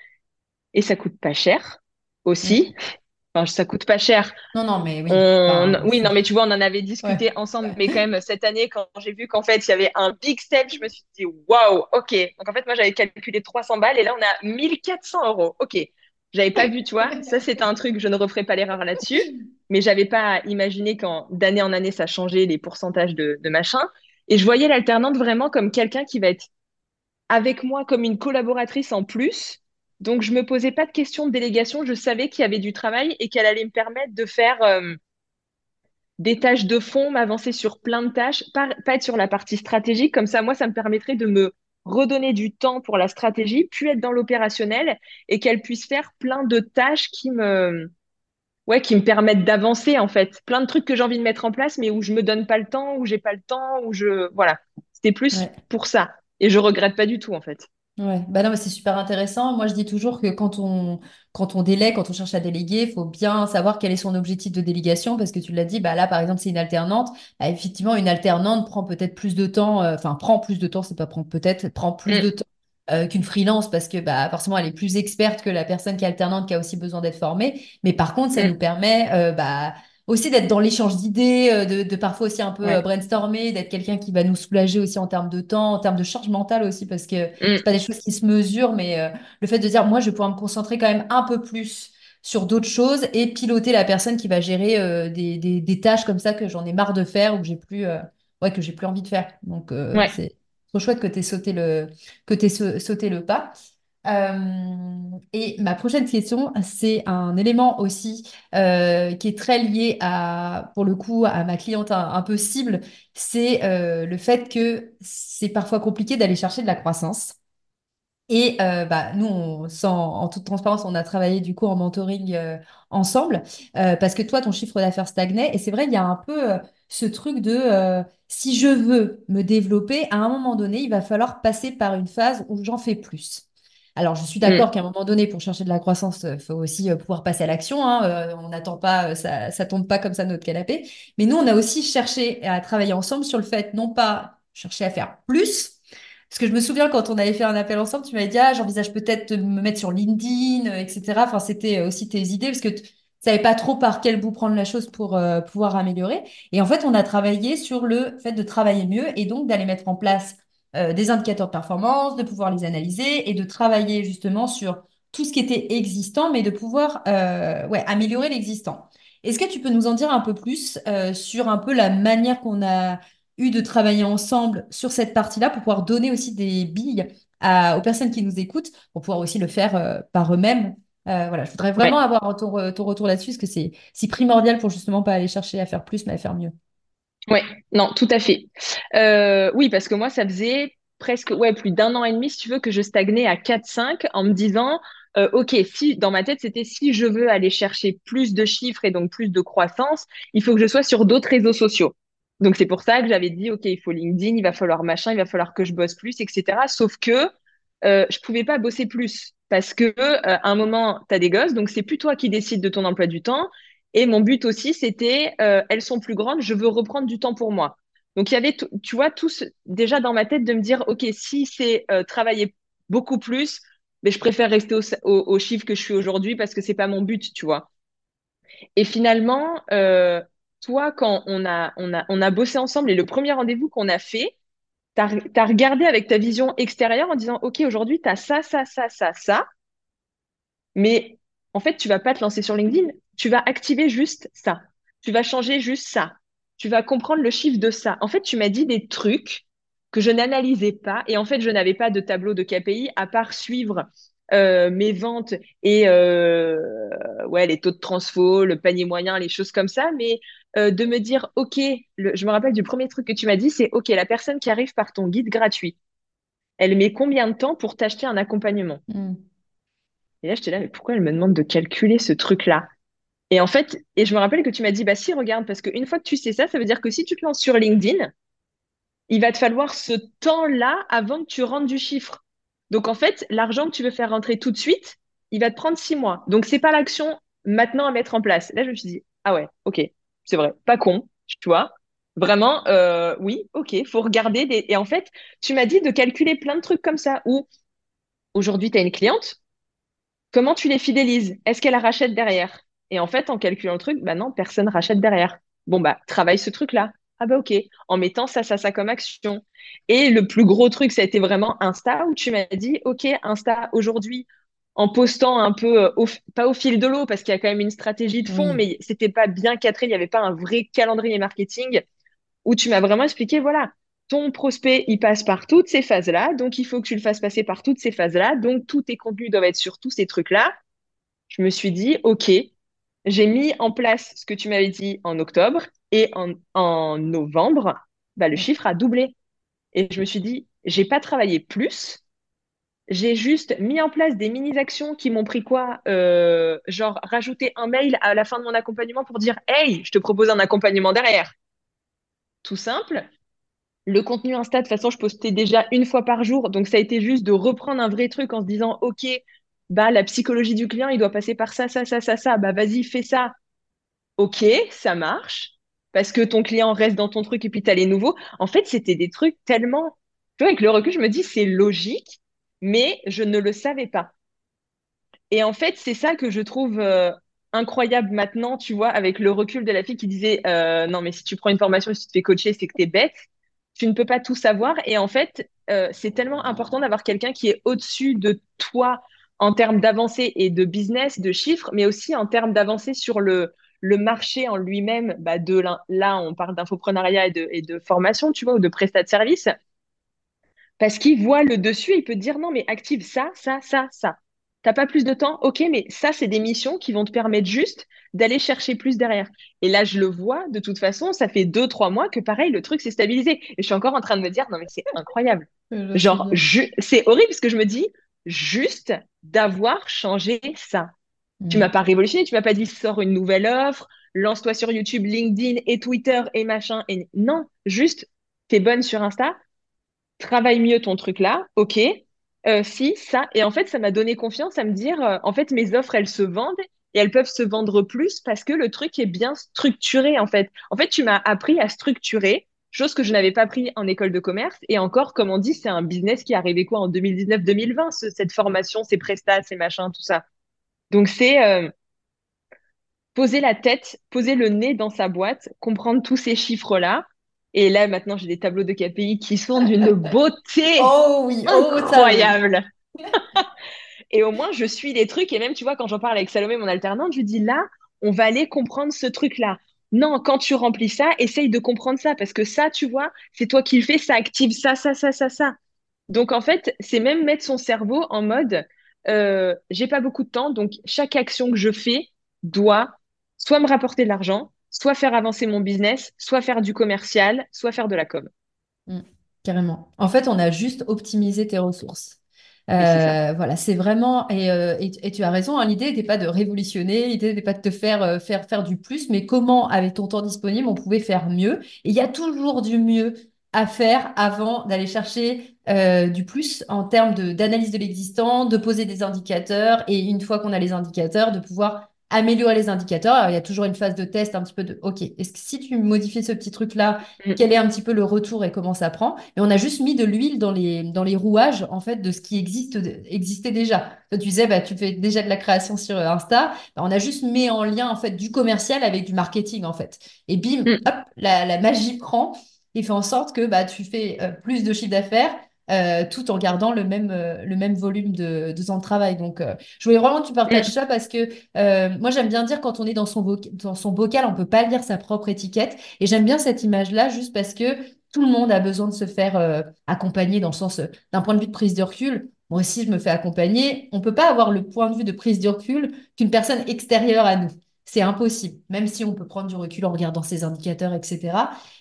Et ça coûte pas cher aussi. Enfin, ça coûte pas cher. Non, non, mais oui. On... Oui, non, mais tu vois, on en avait ouais. discuté ensemble, mais quand même, cette année, quand j'ai vu qu'en fait, il y avait un big step, je me suis dit, waouh, ok. Donc, en fait, moi, j'avais calculé 300 balles et là, on a 1400 euros. Ok. J'avais pas vu, tu vois. Ça, c'était un truc, je ne referai pas l'erreur là-dessus, mais j'avais pas imaginé qu'en d'année en année, ça changeait les pourcentages de, de machin. Et je voyais l'alternante vraiment comme quelqu'un qui va être avec moi comme une collaboratrice en plus. Donc, je me posais pas de questions de délégation. Je savais qu'il y avait du travail et qu'elle allait me permettre de faire, euh, des tâches de fond, m'avancer sur plein de tâches, pas, pas être sur la partie stratégique. Comme ça, moi, ça me permettrait de me redonner du temps pour la stratégie, puis être dans l'opérationnel et qu'elle puisse faire plein de tâches qui me, ouais, qui me permettent d'avancer, en fait. Plein de trucs que j'ai envie de mettre en place, mais où je me donne pas le temps, où j'ai pas le temps, où je, voilà. C'était plus Ouais. pour ça. Et je regrette pas du tout, en fait. Ouais, bah non, mais c'est super intéressant. Moi, je dis toujours que quand on, quand on délègue, quand on cherche à déléguer, il faut bien savoir quel est son objectif de délégation, parce que tu l'as dit, bah là, par exemple, c'est une alternante. Bah, effectivement, une alternante prend peut-être plus de temps, euh, enfin, prend plus de temps, c'est pas prendre peut-être, prend plus de Mm, temps euh, qu'une freelance, parce que bah, forcément, elle est plus experte que la personne qui est alternante, qui a aussi besoin d'être formée. Mais par contre, ça nous mm, permet euh, bah, aussi d'être dans l'échange d'idées, euh, de, de parfois aussi un peu euh, ouais. brainstormer, d'être quelqu'un qui va nous soulager aussi en termes de temps, en termes de charge mentale aussi, parce que c'est Mm, pas des choses qui se mesurent, mais euh, le fait de dire, moi, je vais pouvoir me concentrer quand même un peu plus sur d'autres choses et piloter la personne qui va gérer euh, des, des, des tâches comme ça que j'en ai marre de faire ou que j'ai plus, euh, ouais, que j'ai plus envie de faire. Donc, euh, ouais. c'est trop chouette que tu aies sauté le, que t'aies sau- sauté le pas. Euh, et ma prochaine question, c'est un élément aussi euh, qui est très lié à, pour le coup, à ma cliente un, peu cible, c'est euh, le fait que c'est parfois compliqué d'aller chercher de la croissance. Et bah, nous, sans, en toute transparence, on a travaillé du coup en mentoring ensemble parce que toi, ton chiffre d'affaires stagnait. Et c'est vrai, il y a un peu ce truc de si je veux me développer, à un moment donné, il va falloir passer par une phase où j'en fais plus. Alors, je suis d'accord Mm, qu'à un moment donné, pour chercher de la croissance, il faut aussi euh, pouvoir passer à l'action. hein. Euh, on n'attend pas, euh, ça, ça tombe pas comme ça de notre canapé. Mais nous, on a aussi cherché à travailler ensemble sur le fait, non pas chercher à faire plus, parce que je me souviens quand on avait fait un appel ensemble, tu m'avais dit, ah, j'envisage peut-être de me mettre sur LinkedIn, euh, etc. Enfin, c'était euh, aussi tes idées, parce que t- savait pas trop par quel bout prendre la chose pour euh, pouvoir améliorer. Et en fait, on a travaillé sur le fait de travailler mieux et donc d'aller mettre en place euh, des indicateurs de performance, de pouvoir les analyser et de travailler justement sur tout ce qui était existant, mais de pouvoir euh, ouais, améliorer l'existant. Est-ce que tu peux nous en dire un peu plus sur un peu la manière qu'on a eu de travailler ensemble sur cette partie-là pour pouvoir donner aussi des billes aux personnes qui nous écoutent, pour pouvoir aussi le faire par eux-mêmes? Euh, voilà, je voudrais vraiment avoir ton, retour là-dessus, parce que c'est si primordial pour justement pas aller chercher à faire plus, mais à faire mieux. Oui, non, tout à fait. Euh, oui, parce que moi, ça faisait presque ouais, plus d'un an et demi, si tu veux, que je stagnais à 4-5 en me disant, euh, OK, si dans ma tête, c'était si je veux aller chercher plus de chiffres et donc plus de croissance, il faut que je sois sur d'autres réseaux sociaux. Donc, c'est pour ça que j'avais dit, OK, il faut LinkedIn, il va falloir machin, il va falloir que je bosse plus, etc. Sauf que euh, je pouvais pas bosser plus parce que euh, un moment, tu as des gosses, donc c'est plus toi qui décides de ton emploi du temps. Et mon but aussi, c'était, euh, elles sont plus grandes, je veux reprendre du temps pour moi. Donc il y avait, tu vois, tout déjà dans ma tête de me dire, ok, si c'est euh, travailler beaucoup plus, mais je préfère rester au, chiffre que je suis aujourd'hui parce que c'est pas mon but, tu vois. Et finalement, toi, quand on a, on a, on a bossé ensemble et le premier rendez-vous qu'on a fait, tu as, regardé avec ta vision extérieure en disant, OK, aujourd'hui, tu as ça, ça, ça, ça, ça. Mais en fait, tu vas pas te lancer sur LinkedIn. Tu vas activer juste ça. Tu vas changer juste ça. Tu vas comprendre le chiffre de ça. En fait, tu m'as dit des trucs que je n'analysais pas. Et en fait, je n'avais pas de tableau de KPI à part suivre euh, mes ventes et euh, ouais, les taux de transfo, le panier moyen, les choses comme ça. Mais euh, de me dire, OK, je me rappelle du premier truc que tu m'as dit, c'est OK, la personne qui arrive par ton guide gratuit, elle met combien de temps pour t'acheter un accompagnement? Hmm. Et là, j'étais là, mais pourquoi elle me demande de calculer ce truc-là? Et en fait, et je me rappelle que tu m'as dit, bah si, regarde, parce qu'une fois que tu sais ça, ça veut dire que si tu te lances sur LinkedIn, il va te falloir ce temps-là avant que tu rentres du chiffre. Donc en fait, l'argent que tu veux faire rentrer tout de suite, il va te prendre six mois. Donc c'est pas l'action maintenant à mettre en place. Là, je me suis dit, ah ouais, ok, c'est vrai, pas con, tu vois. Vraiment, euh, oui, ok, faut regarder. Et en fait, tu m'as dit de calculer plein de trucs comme ça. Ou aujourd'hui, tu as une cliente, comment tu les fidélises? Est-ce qu'elle rachète derrière? Et en fait, en calculant le truc, bah non, personne rachète derrière. Bon, bah, travaille ce truc-là. Ah bah ok, en mettant ça, ça, ça comme action. Et le plus gros truc, ça a été vraiment Insta, où tu m'as dit, ok, Insta, aujourd'hui, en postant un peu, euh, pas au fil de l'eau, parce qu'il y a quand même une stratégie de fond, mais c'était pas bien cadré, il n'y avait pas un vrai calendrier marketing, où tu m'as vraiment expliqué, voilà, ton prospect, il passe par toutes ces phases-là, donc il faut que tu le fasses passer par toutes ces phases-là, donc tous tes contenus doivent être sur tous ces trucs-là. Je me suis dit, OK, j'ai mis en place ce que tu m'avais dit en octobre, et en, novembre, bah, le chiffre a doublé. Et je me suis dit, j'ai pas travaillé plus, j'ai juste mis en place des mini-actions qui m'ont pris quoi euh, Genre rajouter un mail à la fin de mon accompagnement pour dire Hey, je te propose un accompagnement derrière. Tout simple. Le contenu Insta, de toute façon, je postais déjà une fois par jour. Donc, ça a été juste de reprendre un vrai truc en se disant OK, bah, la psychologie du client, il doit passer par ça, ça, ça, ça, ça. Bah, vas-y, fais ça. OK, ça marche. Parce que ton client reste dans ton truc et puis tu as les nouveaux. En fait, c'était des trucs tellement. Tu vois, avec le recul, je me dis, c'est logique mais je ne le savais pas. Et en fait, c'est ça que je trouve euh, incroyable maintenant, tu vois, avec le recul de la fille qui disait euh, non, mais si tu prends une formation et si tu te fais coacher, c'est que tu es bête. Tu ne peux pas tout savoir. Et en fait, euh, c'est tellement important d'avoir quelqu'un qui est au-dessus de toi en termes d'avancée et de business, de chiffres, mais aussi en termes d'avancée sur le, le marché en lui-même. Bah de là, on parle d'infoprenariat et de, et de formation, tu vois, ou de prestat de service parce qu'il voit le dessus il peut te dire non, mais active ça, ça, ça, ça. T'as pas plus de temps? Ok, mais ça, c'est des missions qui vont te permettre juste d'aller chercher plus derrière. Et là, je le vois, de toute façon, ça fait deux, trois mois que pareil, le truc s'est stabilisé. Et je suis encore en train de me dire, non, mais c'est incroyable. Genre, c'est horrible parce que je me dis, juste d'avoir changé ça. Tu m'as mm. pas révolutionné, tu m'as pas dit, sors une nouvelle offre, lance-toi sur YouTube, LinkedIn et Twitter et machin. Et non, juste, t'es bonne sur Insta, travaille mieux ton truc là, ok. Euh, si, ça. Et en fait, ça m'a donné confiance à me dire, euh, en fait, mes offres, elles se vendent et elles peuvent se vendre plus parce que le truc est bien structuré, en fait. En fait, tu m'as appris à structurer, chose que je n'avais pas appris en école de commerce. Et encore, comme on dit, c'est un business qui est arrivé quoi en 2019-2020, cette formation, ces prestats, ces machins, tout ça. Donc, c'est... Euh, poser la tête, poser le nez dans sa boîte, comprendre tous ces chiffres-là. Et là, maintenant, j'ai des tableaux de KPI qui sont d'une beauté Oh oui, oh, incroyable. Et au moins, je suis les trucs. Et même, tu vois, quand j'en parle avec Salomé, mon alternante, je lui dis là, on va aller comprendre ce truc-là. Non, quand tu remplis ça, essaye de comprendre ça. Parce que ça, tu vois, c'est toi qui le fais, ça active ça, ça, ça, ça, ça. Donc, en fait, c'est même mettre son cerveau en mode euh, j'ai pas beaucoup de temps. Donc, chaque action que je fais doit soit me rapporter de l'argent, soit faire avancer mon business, soit faire du commercial, soit faire de la com. Mm, carrément. En fait, on a juste optimisé tes ressources. Euh, voilà, c'est vraiment euh, et, et, tu as raison. Hein, l'idée n'était pas de révolutionner, l'idée n'était pas de te faire euh, faire faire du plus, mais comment avec ton temps disponible on pouvait faire mieux. Et il y a toujours du mieux à faire avant d'aller chercher du plus en termes d'analyse de l'existant, de poser des indicateurs et une fois qu'on a les indicateurs, de pouvoir améliorer les indicateurs. il y a toujours une phase de test, un petit peu de OK, est-ce que si tu modifies ce petit truc-là, mm. quel est un petit peu le retour et comment ça prend? Et on a juste mis de l'huile dans les, dans les rouages, en fait, de ce qui existe, existait déjà. Toi, tu disais, bah, tu fais déjà de la création sur Insta. Bah, on a juste mis en lien, en fait, du commercial avec du marketing, en fait. Et bim, mm. hop, la, magie prend et fait en sorte que bah, tu fais euh, plus de chiffre d'affaires euh, tout en gardant le même, euh, le même volume de, de temps de travail. Donc, euh, je voulais vraiment que tu partages ça parce que moi, j'aime bien dire quand on est dans son, dans son bocal, on peut pas lire sa propre étiquette. Et j'aime bien cette image-là juste parce que tout le monde a besoin de se faire accompagner dans le sens d'un point de vue de prise de recul. Moi aussi, je me fais accompagner. On peut pas avoir le point de vue de prise de recul qu'une personne extérieure à nous. C'est impossible, même si on peut prendre du recul en regardant ses indicateurs, etc.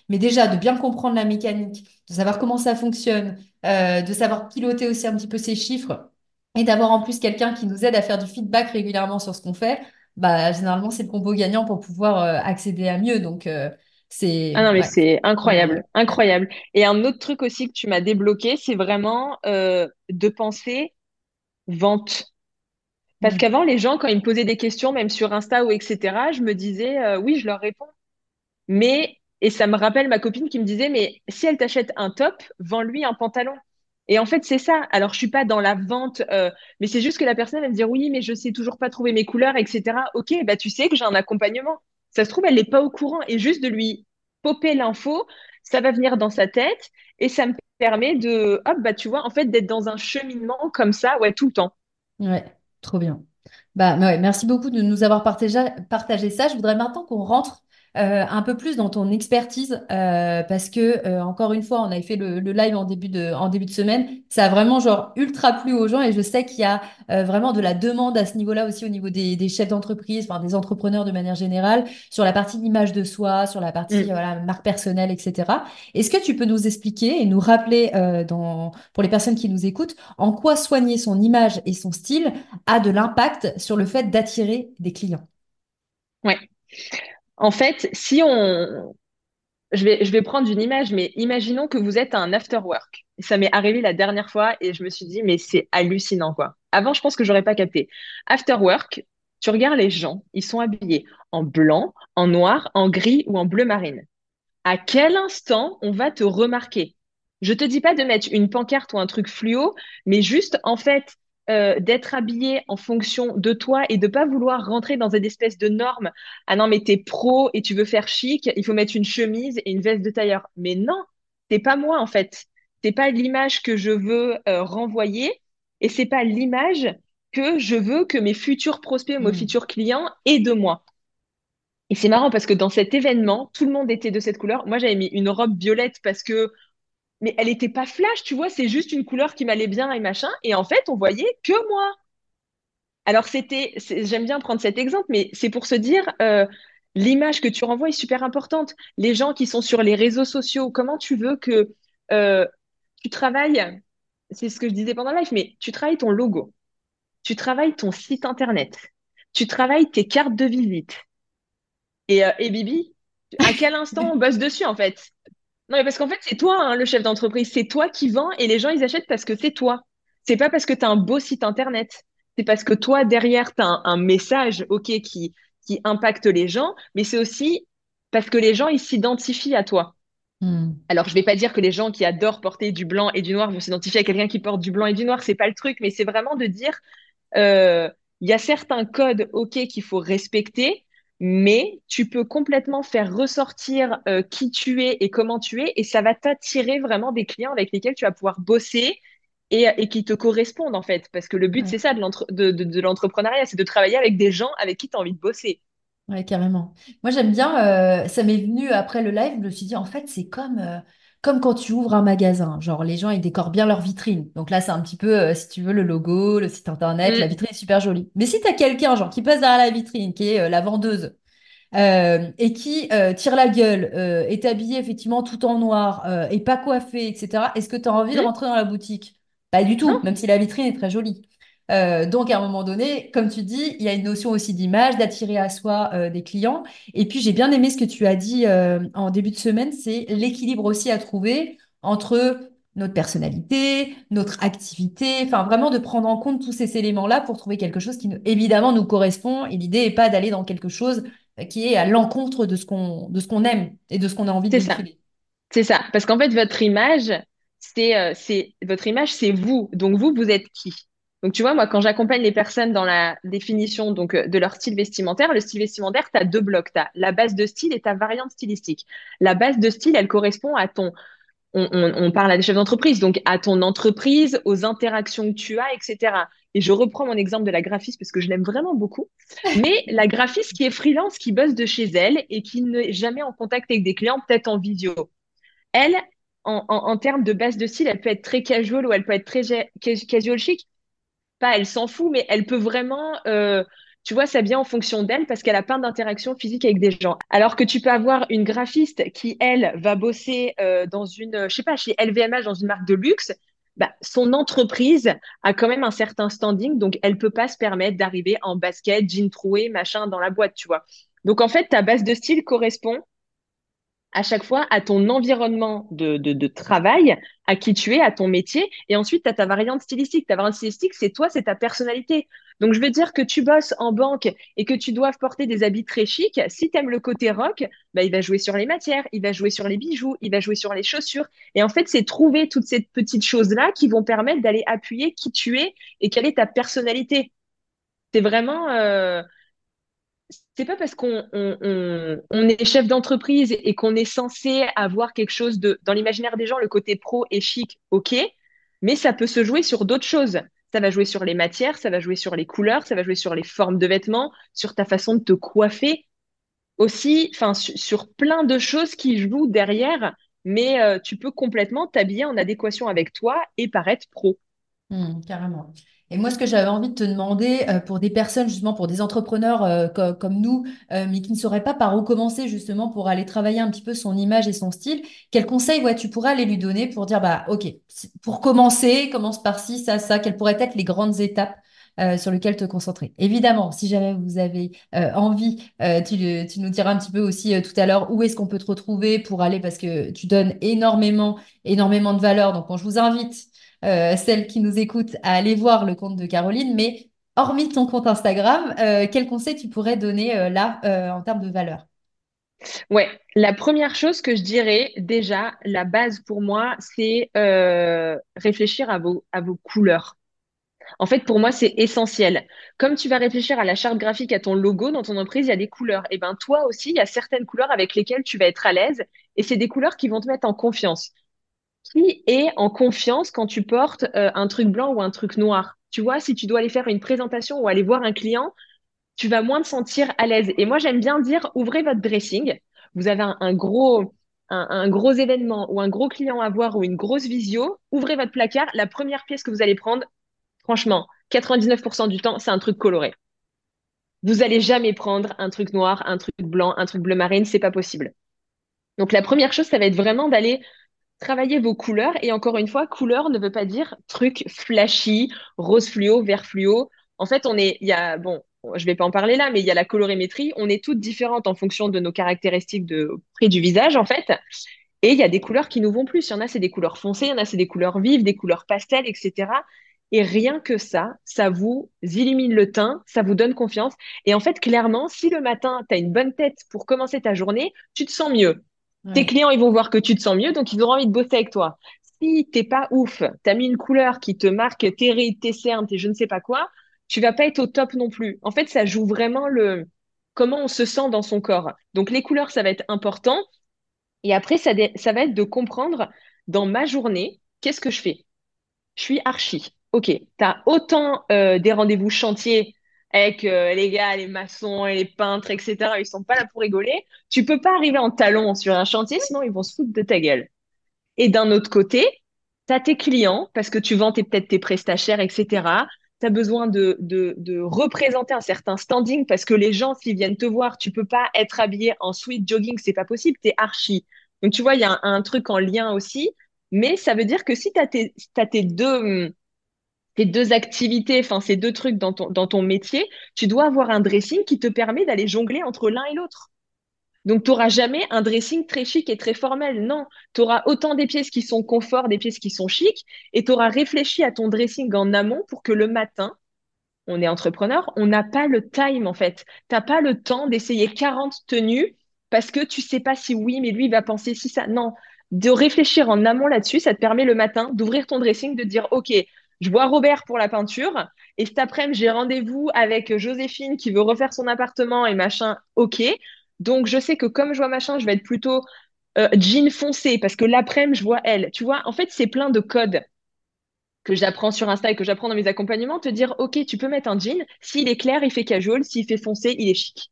Mais déjà, de bien comprendre la mécanique, de savoir comment ça fonctionne, euh, de savoir piloter aussi un petit peu ces chiffres et d'avoir en plus quelqu'un qui nous aide à faire du feedback régulièrement sur ce qu'on fait, bah, généralement, c'est le combo gagnant pour pouvoir euh, accéder à mieux. Donc, euh, c'est. Ah non, mais c'est incroyable, incroyable. Et un autre truc aussi que tu m'as débloqué, c'est vraiment de penser vente. Parce mm. qu'avant, les gens, quand ils me posaient des questions, même sur Insta ou etc., je me disais, oui, je leur réponds. Mais et ça me rappelle ma copine qui me disait, mais si elle t'achète un top, vends-lui un pantalon. Et en fait, c'est ça. Alors, je suis pas dans la vente, euh, mais c'est juste que la personne va me dire, oui, mais je sais toujours pas trouver mes couleurs, etc. Ok, bah tu sais que j'ai un accompagnement. Ça se trouve, elle n'est pas au courant. Et juste de lui popper l'info, ça va venir dans sa tête et ça me permet de, hop, bah tu vois, en fait, d'être dans un cheminement comme ça, ouais, tout le temps. Ouais, trop bien. Bah, merci beaucoup de nous avoir partagé ça. Je voudrais maintenant qu'on rentre euh, un peu plus dans ton expertise euh, parce que euh, encore une fois, on avait fait le, live en début de en début de semaine, ça a vraiment genre ultra plu aux gens et je sais qu'il y a vraiment de la demande à ce niveau-là aussi au niveau des, des chefs d'entreprise, enfin des entrepreneurs de manière générale, sur la partie d'image de soi, sur la partie mm. voilà marque personnelle, etc. Est-ce que tu peux nous expliquer et nous rappeler dans pour les personnes qui nous écoutent en quoi soigner son image et son style a de l'impact sur le fait d'attirer des clients? Ouais. En fait, si on... Je vais, prendre une image, mais imaginons que vous êtes un after work. Ça m'est arrivé la dernière fois et je me suis dit, mais c'est hallucinant, quoi. Avant, je pense que j'aurais pas capté. After work, tu regardes les gens, ils sont habillés en blanc, en noir, en gris ou en bleu marine. À quel instant on va te remarquer? Je te dis pas de mettre une pancarte ou un truc fluo, mais juste, en fait, euh, d'être habillé en fonction de toi et de pas vouloir rentrer dans une espèce de norme. Ah non, mais t'es pro et tu veux faire chic, il faut mettre une chemise et une veste de tailleur. Mais non, c'est pas moi en fait. C'est pas l'image que je veux euh, renvoyer et c'est pas l'image que je veux que mes futurs prospects ou mes hmm. futurs clients aient de moi. Et c'est marrant parce que dans cet événement, tout le monde était de cette couleur. Moi, j'avais mis une robe violette parce que mais elle n'était pas flash, tu vois, c'est juste une couleur qui m'allait bien et machin. Et en fait, on voyait que moi. Alors, c'était, j'aime bien prendre cet exemple, mais c'est pour se dire, euh, l'image que tu renvoies est super importante. Les gens qui sont sur les réseaux sociaux, comment tu veux que euh, tu travailles, c'est ce que je disais pendant live, mais tu travailles ton logo, tu travailles ton site internet, tu travailles tes cartes de visite. Et, euh, et Bibi, à quel instant on bosse dessus en fait? Non, mais parce qu'en fait, c'est toi, hein, le chef d'entreprise. C'est toi qui vends et les gens, ils achètent parce que c'est toi. C'est pas parce que tu as un beau site internet. C'est parce que toi, derrière, tu as un, message, OK, qui, qui impacte les gens, mais c'est aussi parce que les gens, ils s'identifient à toi. Hmm. Alors, je vais pas dire que les gens qui adorent porter du blanc et du noir vont s'identifier à quelqu'un qui porte du blanc et du noir. C'est pas le truc, mais c'est vraiment de dire, euh, il y a certains codes, OK, qu'il faut respecter, mais tu peux complètement faire ressortir euh, qui tu es et comment tu es, et ça va t'attirer vraiment des clients avec lesquels tu vas pouvoir bosser et, et qui te correspondent en fait. Parce que le but, c'est ça de l'entre- de, de, de l'entrepreneuriat, c'est de travailler avec des gens avec qui tu as envie de bosser. Ouais, carrément. Moi, j'aime bien, euh, ça m'est venu après le live, je me suis dit, en fait, c'est comme, euh, comme quand tu ouvres un magasin. Genre, les gens, ils décorent bien leur vitrine. Donc là, c'est un petit peu, euh, si tu veux, le logo, le site internet, la Mm, vitrine est super jolie. Mais si tu as quelqu'un, genre, qui passe derrière la vitrine, qui est euh, la vendeuse, euh, et qui tire la gueule, est habillé effectivement tout en noir, et pas coiffé, etc., est-ce que tu as envie de mm, rentrer dans la boutique? Pas du tout, non, même si la vitrine est très jolie. Euh, donc, à un moment donné, comme tu dis, il y a une notion aussi d'image, d'attirer à soi euh, des clients. Et puis, j'ai bien aimé ce que tu as dit euh, en début de semaine, c'est l'équilibre aussi à trouver entre notre personnalité, notre activité, enfin vraiment de prendre en compte tous ces éléments-là pour trouver quelque chose qui, évidemment, nous correspond. Et l'idée n'est pas d'aller dans quelque chose qui est à l'encontre de ce qu'on de ce qu'on aime et de ce qu'on a envie de c'est ça. C'est ça, parce qu'en fait, votre image, c'est, c'est, votre image, c'est vous. Donc, vous, vous êtes qui? Donc, tu vois, moi, quand j'accompagne les personnes dans la définition donc, euh, de leur style vestimentaire, le style vestimentaire, tu as deux blocs. Tu as la base de style et ta variante stylistique. La base de style, elle correspond à ton, on, on, on parle à des chefs d'entreprise, donc à ton entreprise, aux interactions que tu as, etc. Et je reprends mon exemple de la graphiste parce que je l'aime vraiment beaucoup. Mais la graphiste qui est freelance, qui bosse de chez elle et qui n'est jamais en contact avec des clients, peut-être en visio elle, en, en, en termes de base de style, elle peut être très casual ou elle peut être très casual chic. Elle s'en fout, mais elle peut vraiment, euh, tu vois, s'habiller en fonction d'elle parce qu'elle a plein d'interactions physiques avec des gens. Alors que tu peux avoir une graphiste qui, elle, va bosser euh, dans une, je sais pas, chez LVMH, dans une marque de luxe. Bah, son entreprise a quand même un certain standing, donc elle peut pas se permettre d'arriver en basket, jean troué, machin dans la boîte, tu vois. Donc en fait, ta base de style correspond à chaque fois à ton environnement de, travail, à qui tu es, à ton métier. Et ensuite, tu as ta variante stylistique. Ta variante stylistique, c'est toi, c'est ta personnalité. Donc, je veux dire que tu bosses en banque et que tu dois porter des habits très chics. Si tu aimes le côté rock, bah, il va jouer sur les matières, il va jouer sur les bijoux, il va jouer sur les chaussures. Et en fait, c'est trouver toutes ces petites choses-là qui vont permettre d'aller appuyer qui tu es et quelle est ta personnalité. C'est vraiment, euh, c'est pas parce qu'on on, on- on est chef d'entreprise et qu'on est censé avoir quelque chose de, dans l'imaginaire des gens, le côté pro et chic, ok, mais ça peut se jouer sur d'autres choses. Ça va jouer sur les matières, ça va jouer sur les couleurs, ça va jouer sur les formes de vêtements, sur ta façon de te coiffer aussi, enfin, su- sur plein de choses qui jouent derrière, mais euh, tu peux complètement t'habiller en adéquation avec toi et paraître pro. Hmm, carrément. Et moi, ce que j'avais envie de te demander euh, pour des personnes, justement, pour des entrepreneurs euh, co- comme nous, euh, mais qui ne sauraient pas par où commencer, justement, pour aller travailler un petit peu son image et son style, quels conseils, ouais, tu pourrais aller lui donner pour dire, bah, OK, pour commencer, commence par ci, ça, ça, quelles pourraient être les grandes étapes euh, sur lesquelles te concentrer? Évidemment, si jamais vous avez euh, envie, euh, tu, le- tu nous diras un petit peu aussi euh, tout à l'heure où est-ce qu'on peut te retrouver pour aller, parce que tu donnes énormément, énormément de valeur. Donc, quand je vous invite euh, celles qui nous écoutent à aller voir le compte de Caroline. Mais hormis ton compte Instagram, euh, quel conseil tu pourrais donner euh, là euh, en termes de valeur? Ouais, la première chose que je dirais, déjà, la base pour moi, c'est réfléchir à vos, couleurs. En fait, pour moi, c'est essentiel. Comme tu vas réfléchir à la charte graphique, à ton logo dans ton entreprise, il y a des couleurs. Et ben toi aussi, il y a certaines couleurs avec lesquelles tu vas être à l'aise. Et c'est des couleurs qui vont te mettre en confiance. Qui est en confiance quand tu portes euh, un truc blanc ou un truc noir? Tu vois, si tu dois aller faire une présentation ou aller voir un client, tu vas moins te sentir à l'aise. Et moi, j'aime bien dire, ouvrez votre dressing. Vous avez un, gros événement ou un gros client à voir ou une grosse visio. Ouvrez votre placard. La première pièce que vous allez prendre, franchement, 99% du temps, c'est un truc coloré. Vous allez jamais prendre un truc noir, un truc blanc, un truc bleu marine, c'est pas possible. Donc la première chose, ça va être vraiment d'aller travailler vos couleurs. Et encore une fois, couleur ne veut pas dire truc flashy, rose fluo, vert fluo. En fait, on est, il y a, bon, je vais pas en parler là, mais il y a la colorimétrie. On est toutes différentes en fonction de nos caractéristiques de près du visage, en fait. Et il y a des couleurs qui nous vont plus. Il y en a, c'est des couleurs foncées, il y en a, c'est des couleurs vives, des couleurs pastel, etc. Et rien que ça, ça vous illumine le teint, ça vous donne confiance. Et en fait, clairement, si le matin, tu as une bonne tête pour commencer ta journée, tu te sens mieux. Tes clients, ils vont voir que tu te sens mieux, donc ils auront envie de bosser avec toi. Si t'es pas ouf, t'as mis une couleur qui te marque tes rides, tes cernes, tes je ne sais pas quoi, tu vas pas être au top non plus. En fait, ça joue vraiment le, comment on se sent dans son corps. Donc les couleurs, ça va être important. Et après, ça, ça va être de comprendre dans ma journée, qu'est-ce que je fais? Je suis archi. Ok, tu as autant euh, des rendez-vous chantiers avec euh, les gars, les maçons et les peintres, etc. Ils sont pas là pour rigoler. Tu peux pas arriver en talon sur un chantier, sinon ils vont se foutre de ta gueule. Et d'un autre côté, tu as tes clients, parce que tu vends peut-être tes prestataires, etc. Tu as besoin de, de, de, représenter un certain standing, parce que les gens, s'ils viennent te voir, tu peux pas être habillé en sweat jogging, c'est pas possible, tu es archi. Donc, tu vois, il y a un, truc en lien aussi. Mais ça veut dire que si tu as, as, tes deux tes deux activités, enfin ces deux trucs dans ton, métier, tu dois avoir un dressing qui te permet d'aller jongler entre l'un et l'autre. Donc, tu n'auras jamais un dressing très chic et très formel. Non, tu auras autant des pièces qui sont confort, des pièces qui sont chic, et tu auras réfléchi à ton dressing en amont pour que le matin, on est entrepreneur, on n'a pas le time en fait. Tu n'as pas le temps d'essayer 40 tenues parce que tu sais pas si oui, mais lui il va penser si ça. Non, de réfléchir en amont là-dessus, ça te permet le matin d'ouvrir ton dressing, de dire OK, je vois Robert pour la peinture et cet après-midi, j'ai rendez-vous avec Joséphine qui veut refaire son appartement et machin. OK. Donc, je sais que comme je vois machin, je vais être plutôt euh, jean foncé parce que l'après-midi, je vois elle. Tu vois, en fait, c'est plein de codes que j'apprends sur Insta et que j'apprends dans mes accompagnements, te dire, OK, tu peux mettre un jean. S'il est clair, il fait casual. S'il fait foncé, il est chic.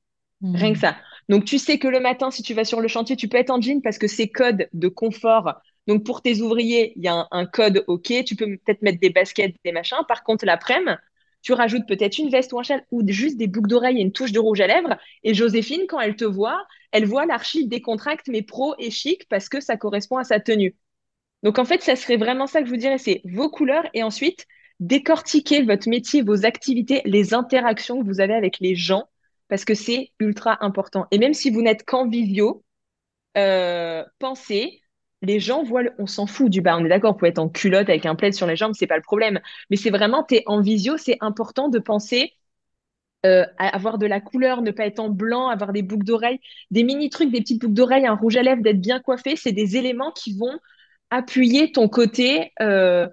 Rien que ça. Donc, tu sais que le matin, si tu vas sur le chantier, tu peux être en jean parce que c'est code de confort donc, pour tes ouvriers, il y a un, code OK. Tu peux peut-être mettre des baskets, des machins. Par contre, l'après-midi, tu rajoutes peut-être une veste ou un châle ou juste des boucles d'oreilles et une touche de rouge à lèvres. Et Joséphine, quand elle te voit, elle voit l'archive décontracte, mais pro et chic parce que ça correspond à sa tenue. Donc, en fait, ça serait vraiment ça que je vous dirais, c'est vos couleurs et ensuite décortiquer votre métier, vos activités, les interactions que vous avez avec les gens parce que c'est ultra important. Et même si vous n'êtes qu'en visio, euh, pensez les gens voient, on s'en fout du bas. On est d'accord, pour être en culotte avec un plaid sur les jambes, c'est pas le problème. Mais c'est vraiment, tu es en visio, c'est important de penser euh, à avoir de la couleur, ne pas être en blanc, avoir des boucles d'oreilles, des mini trucs, des petites boucles d'oreilles, un rouge à lèvres, d'être bien coiffé. C'est des éléments qui vont appuyer ton côté euh,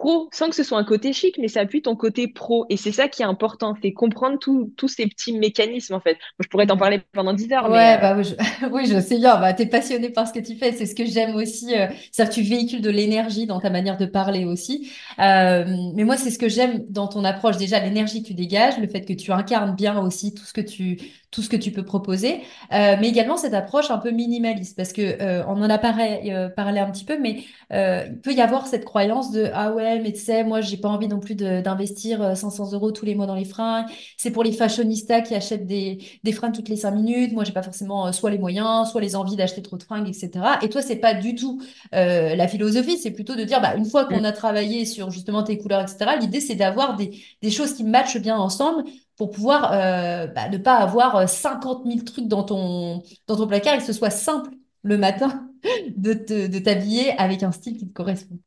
pro, sans que ce soit un côté chic, mais ça appuie ton côté pro. Et c'est ça qui est important, c'est comprendre tous ces petits mécanismes, en fait. Moi, je pourrais t'en parler pendant 10 heures. Ouais, bah oui, je... oui, je sais bien. Bah, tu es passionné par ce que tu fais. C'est ce que j'aime aussi. Euh... Ça, tu véhicules de l'énergie dans ta manière de parler aussi. Euh... Mais moi, c'est ce que j'aime dans ton approche. Déjà, l'énergie que tu dégages, le fait que tu incarnes bien aussi tout ce que tu, tout ce que tu peux proposer, euh, mais également cette approche un peu minimaliste, parce que euh, on en a parlé, euh, parlé un petit peu, mais il peut y avoir cette croyance de ah ouais, mais tu sais, moi j'ai pas envie non plus d'investir 500 euros tous les mois dans les fringues. C'est pour les fashionistas qui achètent des, des fringues toutes les 5 minutes. Moi j'ai pas forcément soit les moyens, soit les envies d'acheter trop de fringues, etc. Et toi c'est pas du tout la philosophie, c'est plutôt de dire bah une fois qu'on mm. a travaillé sur justement tes couleurs, etc. L'idée c'est d'avoir des, des choses qui matchent bien ensemble pour pouvoir euh, bah, ne pas avoir 50 euh, 000 trucs dans ton, dans ton placard et que ce soit simple le matin de, de t'habiller avec un style qui te correspond.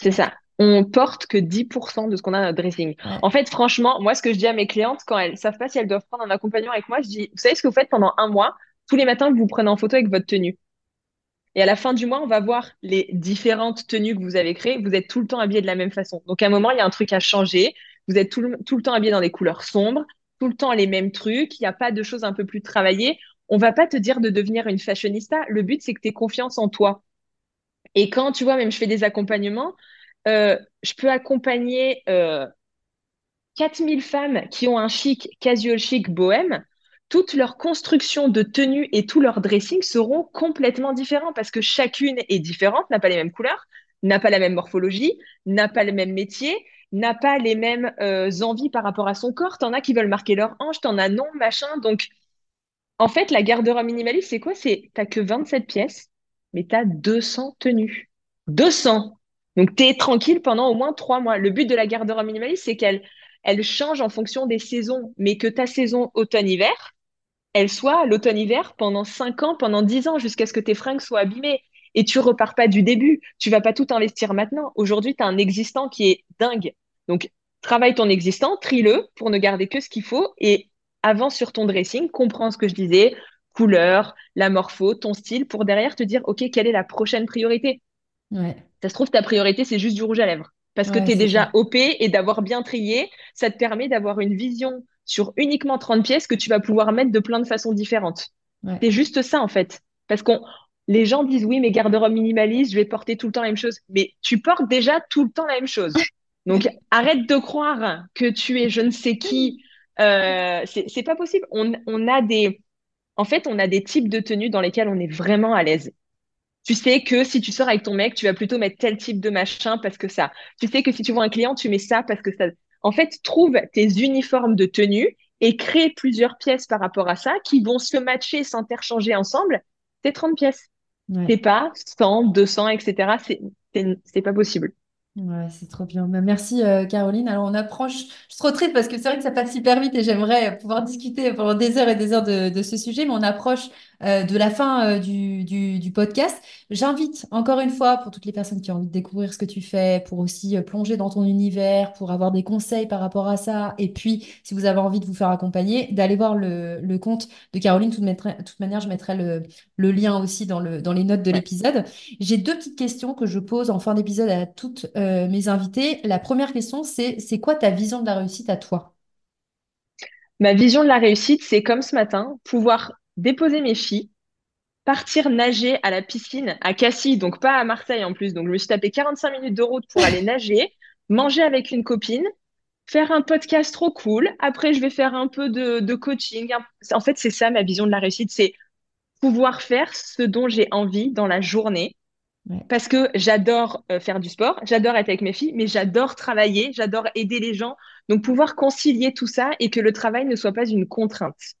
C'est ça. On porte que 10% de ce qu'on a dans notre dressing. En fait, franchement, moi, ce que je dis à mes clientes, quand elles savent pas si elles doivent prendre un accompagnant avec moi, je dis, vous savez ce que vous faites pendant un mois? Tous les matins, vous vous prenez en photo avec votre tenue. Et à la fin du mois, on va voir les différentes tenues que vous avez créées. Vous êtes tout le temps habillé de la même façon. Donc, à un moment, il y a un truc à changer. Vous êtes tout le, temps habillé dans des couleurs sombres, tout le temps les mêmes trucs, il n'y a pas de choses un peu plus travaillées. On va pas te dire de devenir une fashionista. Le but, c'est que tu aies confiance en toi. Et quand, tu vois, même je fais des accompagnements, je peux accompagner euh, 4000 femmes qui ont un chic, casual chic, bohème. Toute leur construction de tenue et tout leur dressing seront complètement différents parce que chacune est différente, n'a pas les mêmes couleurs, n'a pas la même morphologie, n'a pas le même métier n'a pas les mêmes euh, envies par rapport à son corps. T'en as qui veulent marquer leur hanche, t'en as non, machin. Donc, en fait, la garde-robe minimaliste, c'est quoi? C'est t'as que 27 pièces, mais t'as 200 tenues. 200 Donc, t'es tranquille pendant au moins trois mois. Le but de la garde-robe minimaliste, c'est qu'elle elle change en fonction des saisons, mais que ta saison automne-hiver, elle soit l'automne-hiver pendant 5 ans, pendant 10 ans, jusqu'à ce que tes fringues soient abîmées et tu repars pas du début. Tu vas pas tout investir maintenant. Aujourd'hui, tu as un existant qui est dingue. Donc, travaille ton existant, trie-le pour ne garder que ce qu'il faut et avance sur ton dressing, comprends ce que je disais, couleur, la morpho, ton style, pour derrière te dire, OK, quelle est la prochaine priorité? Ça se trouve, ta priorité, c'est juste du rouge à lèvres. Parce que tu es déjà OP et d'avoir bien trié, ça te permet d'avoir une vision sur uniquement 30 pièces que tu vas pouvoir mettre de plein de façons différentes. C'est juste ça, en fait. Parce qu'on, les gens disent, oui, mais garde-robe minimaliste, je vais porter tout le temps la même chose. Mais tu portes déjà tout le temps la même chose. Donc, arrête de croire que tu es je ne sais qui. Euh, c'est pas possible. On, on a des, en fait, on a des types de tenues dans lesquelles on est vraiment à l'aise. Tu sais que si tu sors avec ton mec, tu vas plutôt mettre tel type de machin parce que ça. Tu sais que si tu vois un client, tu mets ça parce que ça. En fait, trouve tes uniformes de tenue et crée plusieurs pièces par rapport à ça qui vont se matcher, s'interchanger ensemble. C'est 30 pièces. C'est pas 100, 200, etc. C'est pas possible. Ouais, c'est trop bien. Bah, merci euh, Caroline. Alors on approche, je suis trop triste parce que c'est vrai que ça passe hyper vite et j'aimerais pouvoir discuter pendant des heures et des heures de, de ce sujet, mais on approche euh, de la fin euh, du, du, du, podcast. J'invite encore une fois pour toutes les personnes qui ont envie de découvrir ce que tu fais, pour aussi euh, plonger dans ton univers, pour avoir des conseils par rapport à ça, et puis si vous avez envie de vous faire accompagner, d'aller voir le, le compte de Caroline. De toute, toute manière, je mettrai le, le, lien aussi dans, le, dans les notes de l'épisode. J'ai deux petites questions que je pose en fin d'épisode à toutes mes invitées. La première question, c'est c'est quoi ta vision de la réussite à toi? Ma vision de la réussite, c'est comme ce matin, pouvoir déposer mes filles, partir nager à la piscine à Cassis, donc pas à Marseille en plus. Donc je me suis tapé 45 minutes de route pour aller nager, manger avec une copine, faire un podcast trop cool. Après, je vais faire un peu de, coaching. En fait, c'est ça ma vision de la réussite, c'est pouvoir faire ce dont j'ai envie dans la journée. Parce que j'adore euh, faire du sport, j'adore être avec mes filles, mais j'adore travailler, j'adore aider les gens. Donc pouvoir concilier tout ça et que le travail ne soit pas une contrainte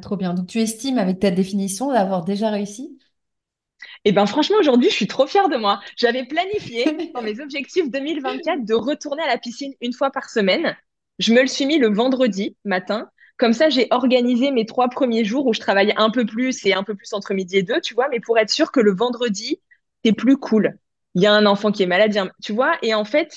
trop bien. Donc, tu estimes avec ta définition d'avoir déjà réussi? Eh ben franchement, aujourd'hui, je suis trop fière de moi. J'avais planifié dans mes objectifs 2024 de retourner à la piscine une fois par semaine. Je me le suis mis le vendredi matin. Comme ça, j'ai organisé mes trois premiers jours où je travaille un peu plus et un peu plus entre midi et deux, tu vois, mais pour être sûr que le vendredi, c'est plus cool. Il y a un enfant qui est malade, tu vois, et en fait,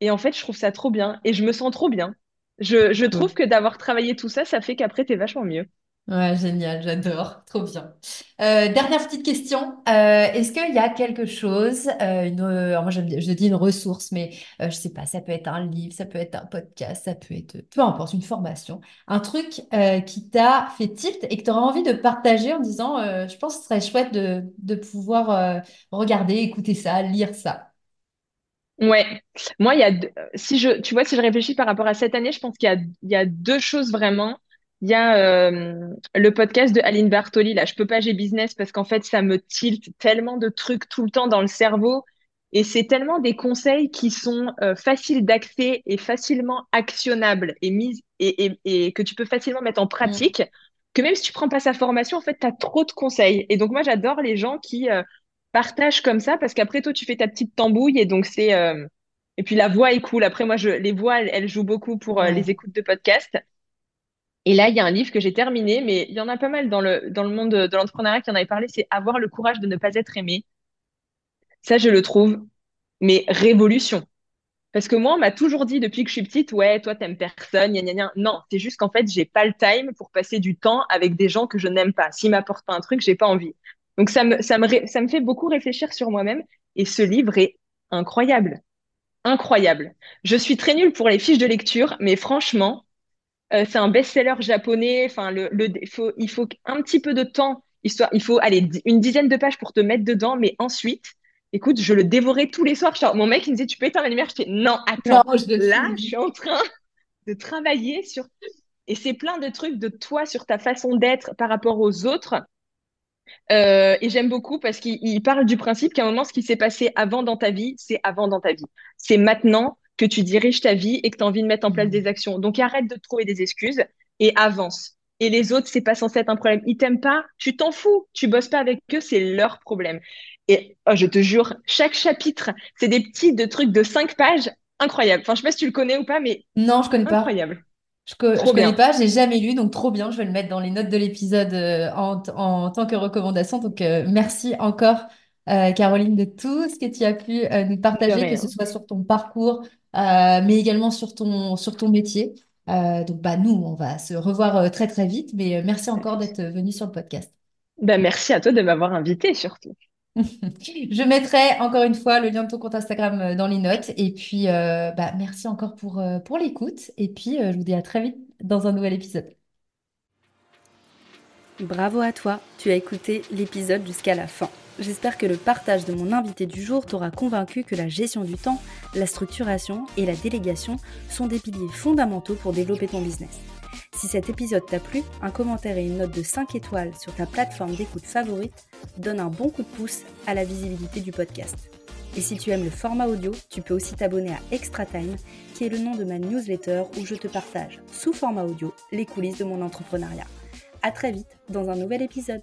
et en fait, je trouve ça trop bien et je me sens trop bien. Je, trouve que d'avoir travaillé tout ça, ça fait qu'après, tu es vachement mieux. Ouais, génial, j'adore, trop bien. Euh, dernière petite question, euh, est-ce qu'il y a quelque chose, euh, une, moi je dis une ressource, mais je sais pas, ça peut être un livre, ça peut être un podcast, ça peut être, peu importe, une formation, un truc qui t'a fait tilt et que tu auras envie de partager en disant, je pense que ce serait chouette de, de pouvoir regarder, écouter ça, lire ça. Ouais, moi, il y a, si je, tu vois, si je réfléchis par rapport à cette année, je pense qu'il y a, il y a deux choses vraiment. Il y a euh, le podcast de Aline Bartoli, là, je peux pas, j'ai business, parce qu'en fait, ça me tilte tellement de trucs tout le temps dans le cerveau. Et c'est tellement des conseils qui sont euh, faciles d'accès et facilement actionnables et, et, et, et, que tu peux facilement mettre en pratique, que même si tu prends pas sa formation, en fait, tu as trop de conseils. Et donc, moi, j'adore les gens qui euh, partage comme ça parce qu'après toi tu fais ta petite tambouille et donc c'est euh, et puis la voix est cool. Après moi je les voix elles, jouent beaucoup pour euh, les écoutes de podcast. Et là il y a un livre que j'ai terminé mais il y en a pas mal dans le dans le monde de, l'entrepreneuriat qui en avait parlé, c'est avoir le courage de ne pas être aimé. Ça je le trouve mais révolution. Parce que moi, on m'a toujours dit depuis que je suis petite, ouais, toi, t'aimes personne, gna, gna, gna. Non, c'est juste qu'en fait, j'ai pas le time pour passer du temps avec des gens que je n'aime pas. S'ils m'apportent pas un truc, j'ai pas envie. Donc ça me, ça me, ça me fait beaucoup réfléchir sur moi-même et ce livre est incroyable. Incroyable. Je suis très nulle pour les fiches de lecture, mais franchement, euh, c'est un best-seller japonais. Enfin, le, faut, il faut un petit peu de temps, histoire, il faut aller une dizaine de pages pour te mettre dedans, mais ensuite, écoute, je le dévorais tous les soirs. mon mec, il me disait, tu peux éteindre la lumière? Je fais, non, attends, là, je suis en train de travailler sur. Et c'est plein de trucs de toi, sur ta façon d'être par rapport aux autres. Euh, et j'aime beaucoup parce qu'il parle du principe qu'à un moment, ce qui s'est passé avant dans ta vie, c'est avant dans ta vie. C'est maintenant que tu diriges ta vie et que tu as envie de mettre en place mmh. des actions. Donc arrête de trouver des excuses et avance. Et les autres, c'est pas censé être un problème. Ils t'aiment pas, tu t'en fous. Tu bosses pas avec eux, c'est leur problème. Et oh, je te jure, chaque chapitre, c'est des petits de trucs de cinq pages incroyables. Enfin, je sais pas si tu le connais ou pas, mais non, je connais pas. Incroyable. Je, ne connais pas, j'ai jamais lu, donc trop bien. Je vais le mettre dans les notes de l'épisode euh, en, en, tant que recommandation. Donc euh, merci encore, euh, Caroline, de tout ce que tu as pu nous partager, que ce soit sur ton parcours, mais également sur ton, sur ton métier. donc bah, nous, on va se revoir très très vite, mais merci encore d'être venu sur le podcast. Bah, merci à toi de m'avoir invité surtout. Je mettrai encore une fois le lien de ton compte Instagram euh, dans les notes. Et puis, euh, bah, merci encore pour, euh, pour l'écoute. Et puis, je vous dis à très vite dans un nouvel épisode. Bravo à toi, tu as écouté l'épisode jusqu'à la fin. J'espère que le partage de mon invité du jour t'aura convaincu que la gestion du temps, la structuration et la délégation sont des piliers fondamentaux pour développer ton business. Si cet épisode t'a plu, un commentaire et une note de 5 étoiles sur ta plateforme d'écoute favorite donne un bon coup de pouce à la visibilité du podcast. Et si tu aimes le format audio, tu peux aussi t'abonner à Extra Time, qui est le nom de ma newsletter où je te partage, sous format audio, les coulisses de mon entrepreneuriat. À très vite dans un nouvel épisode.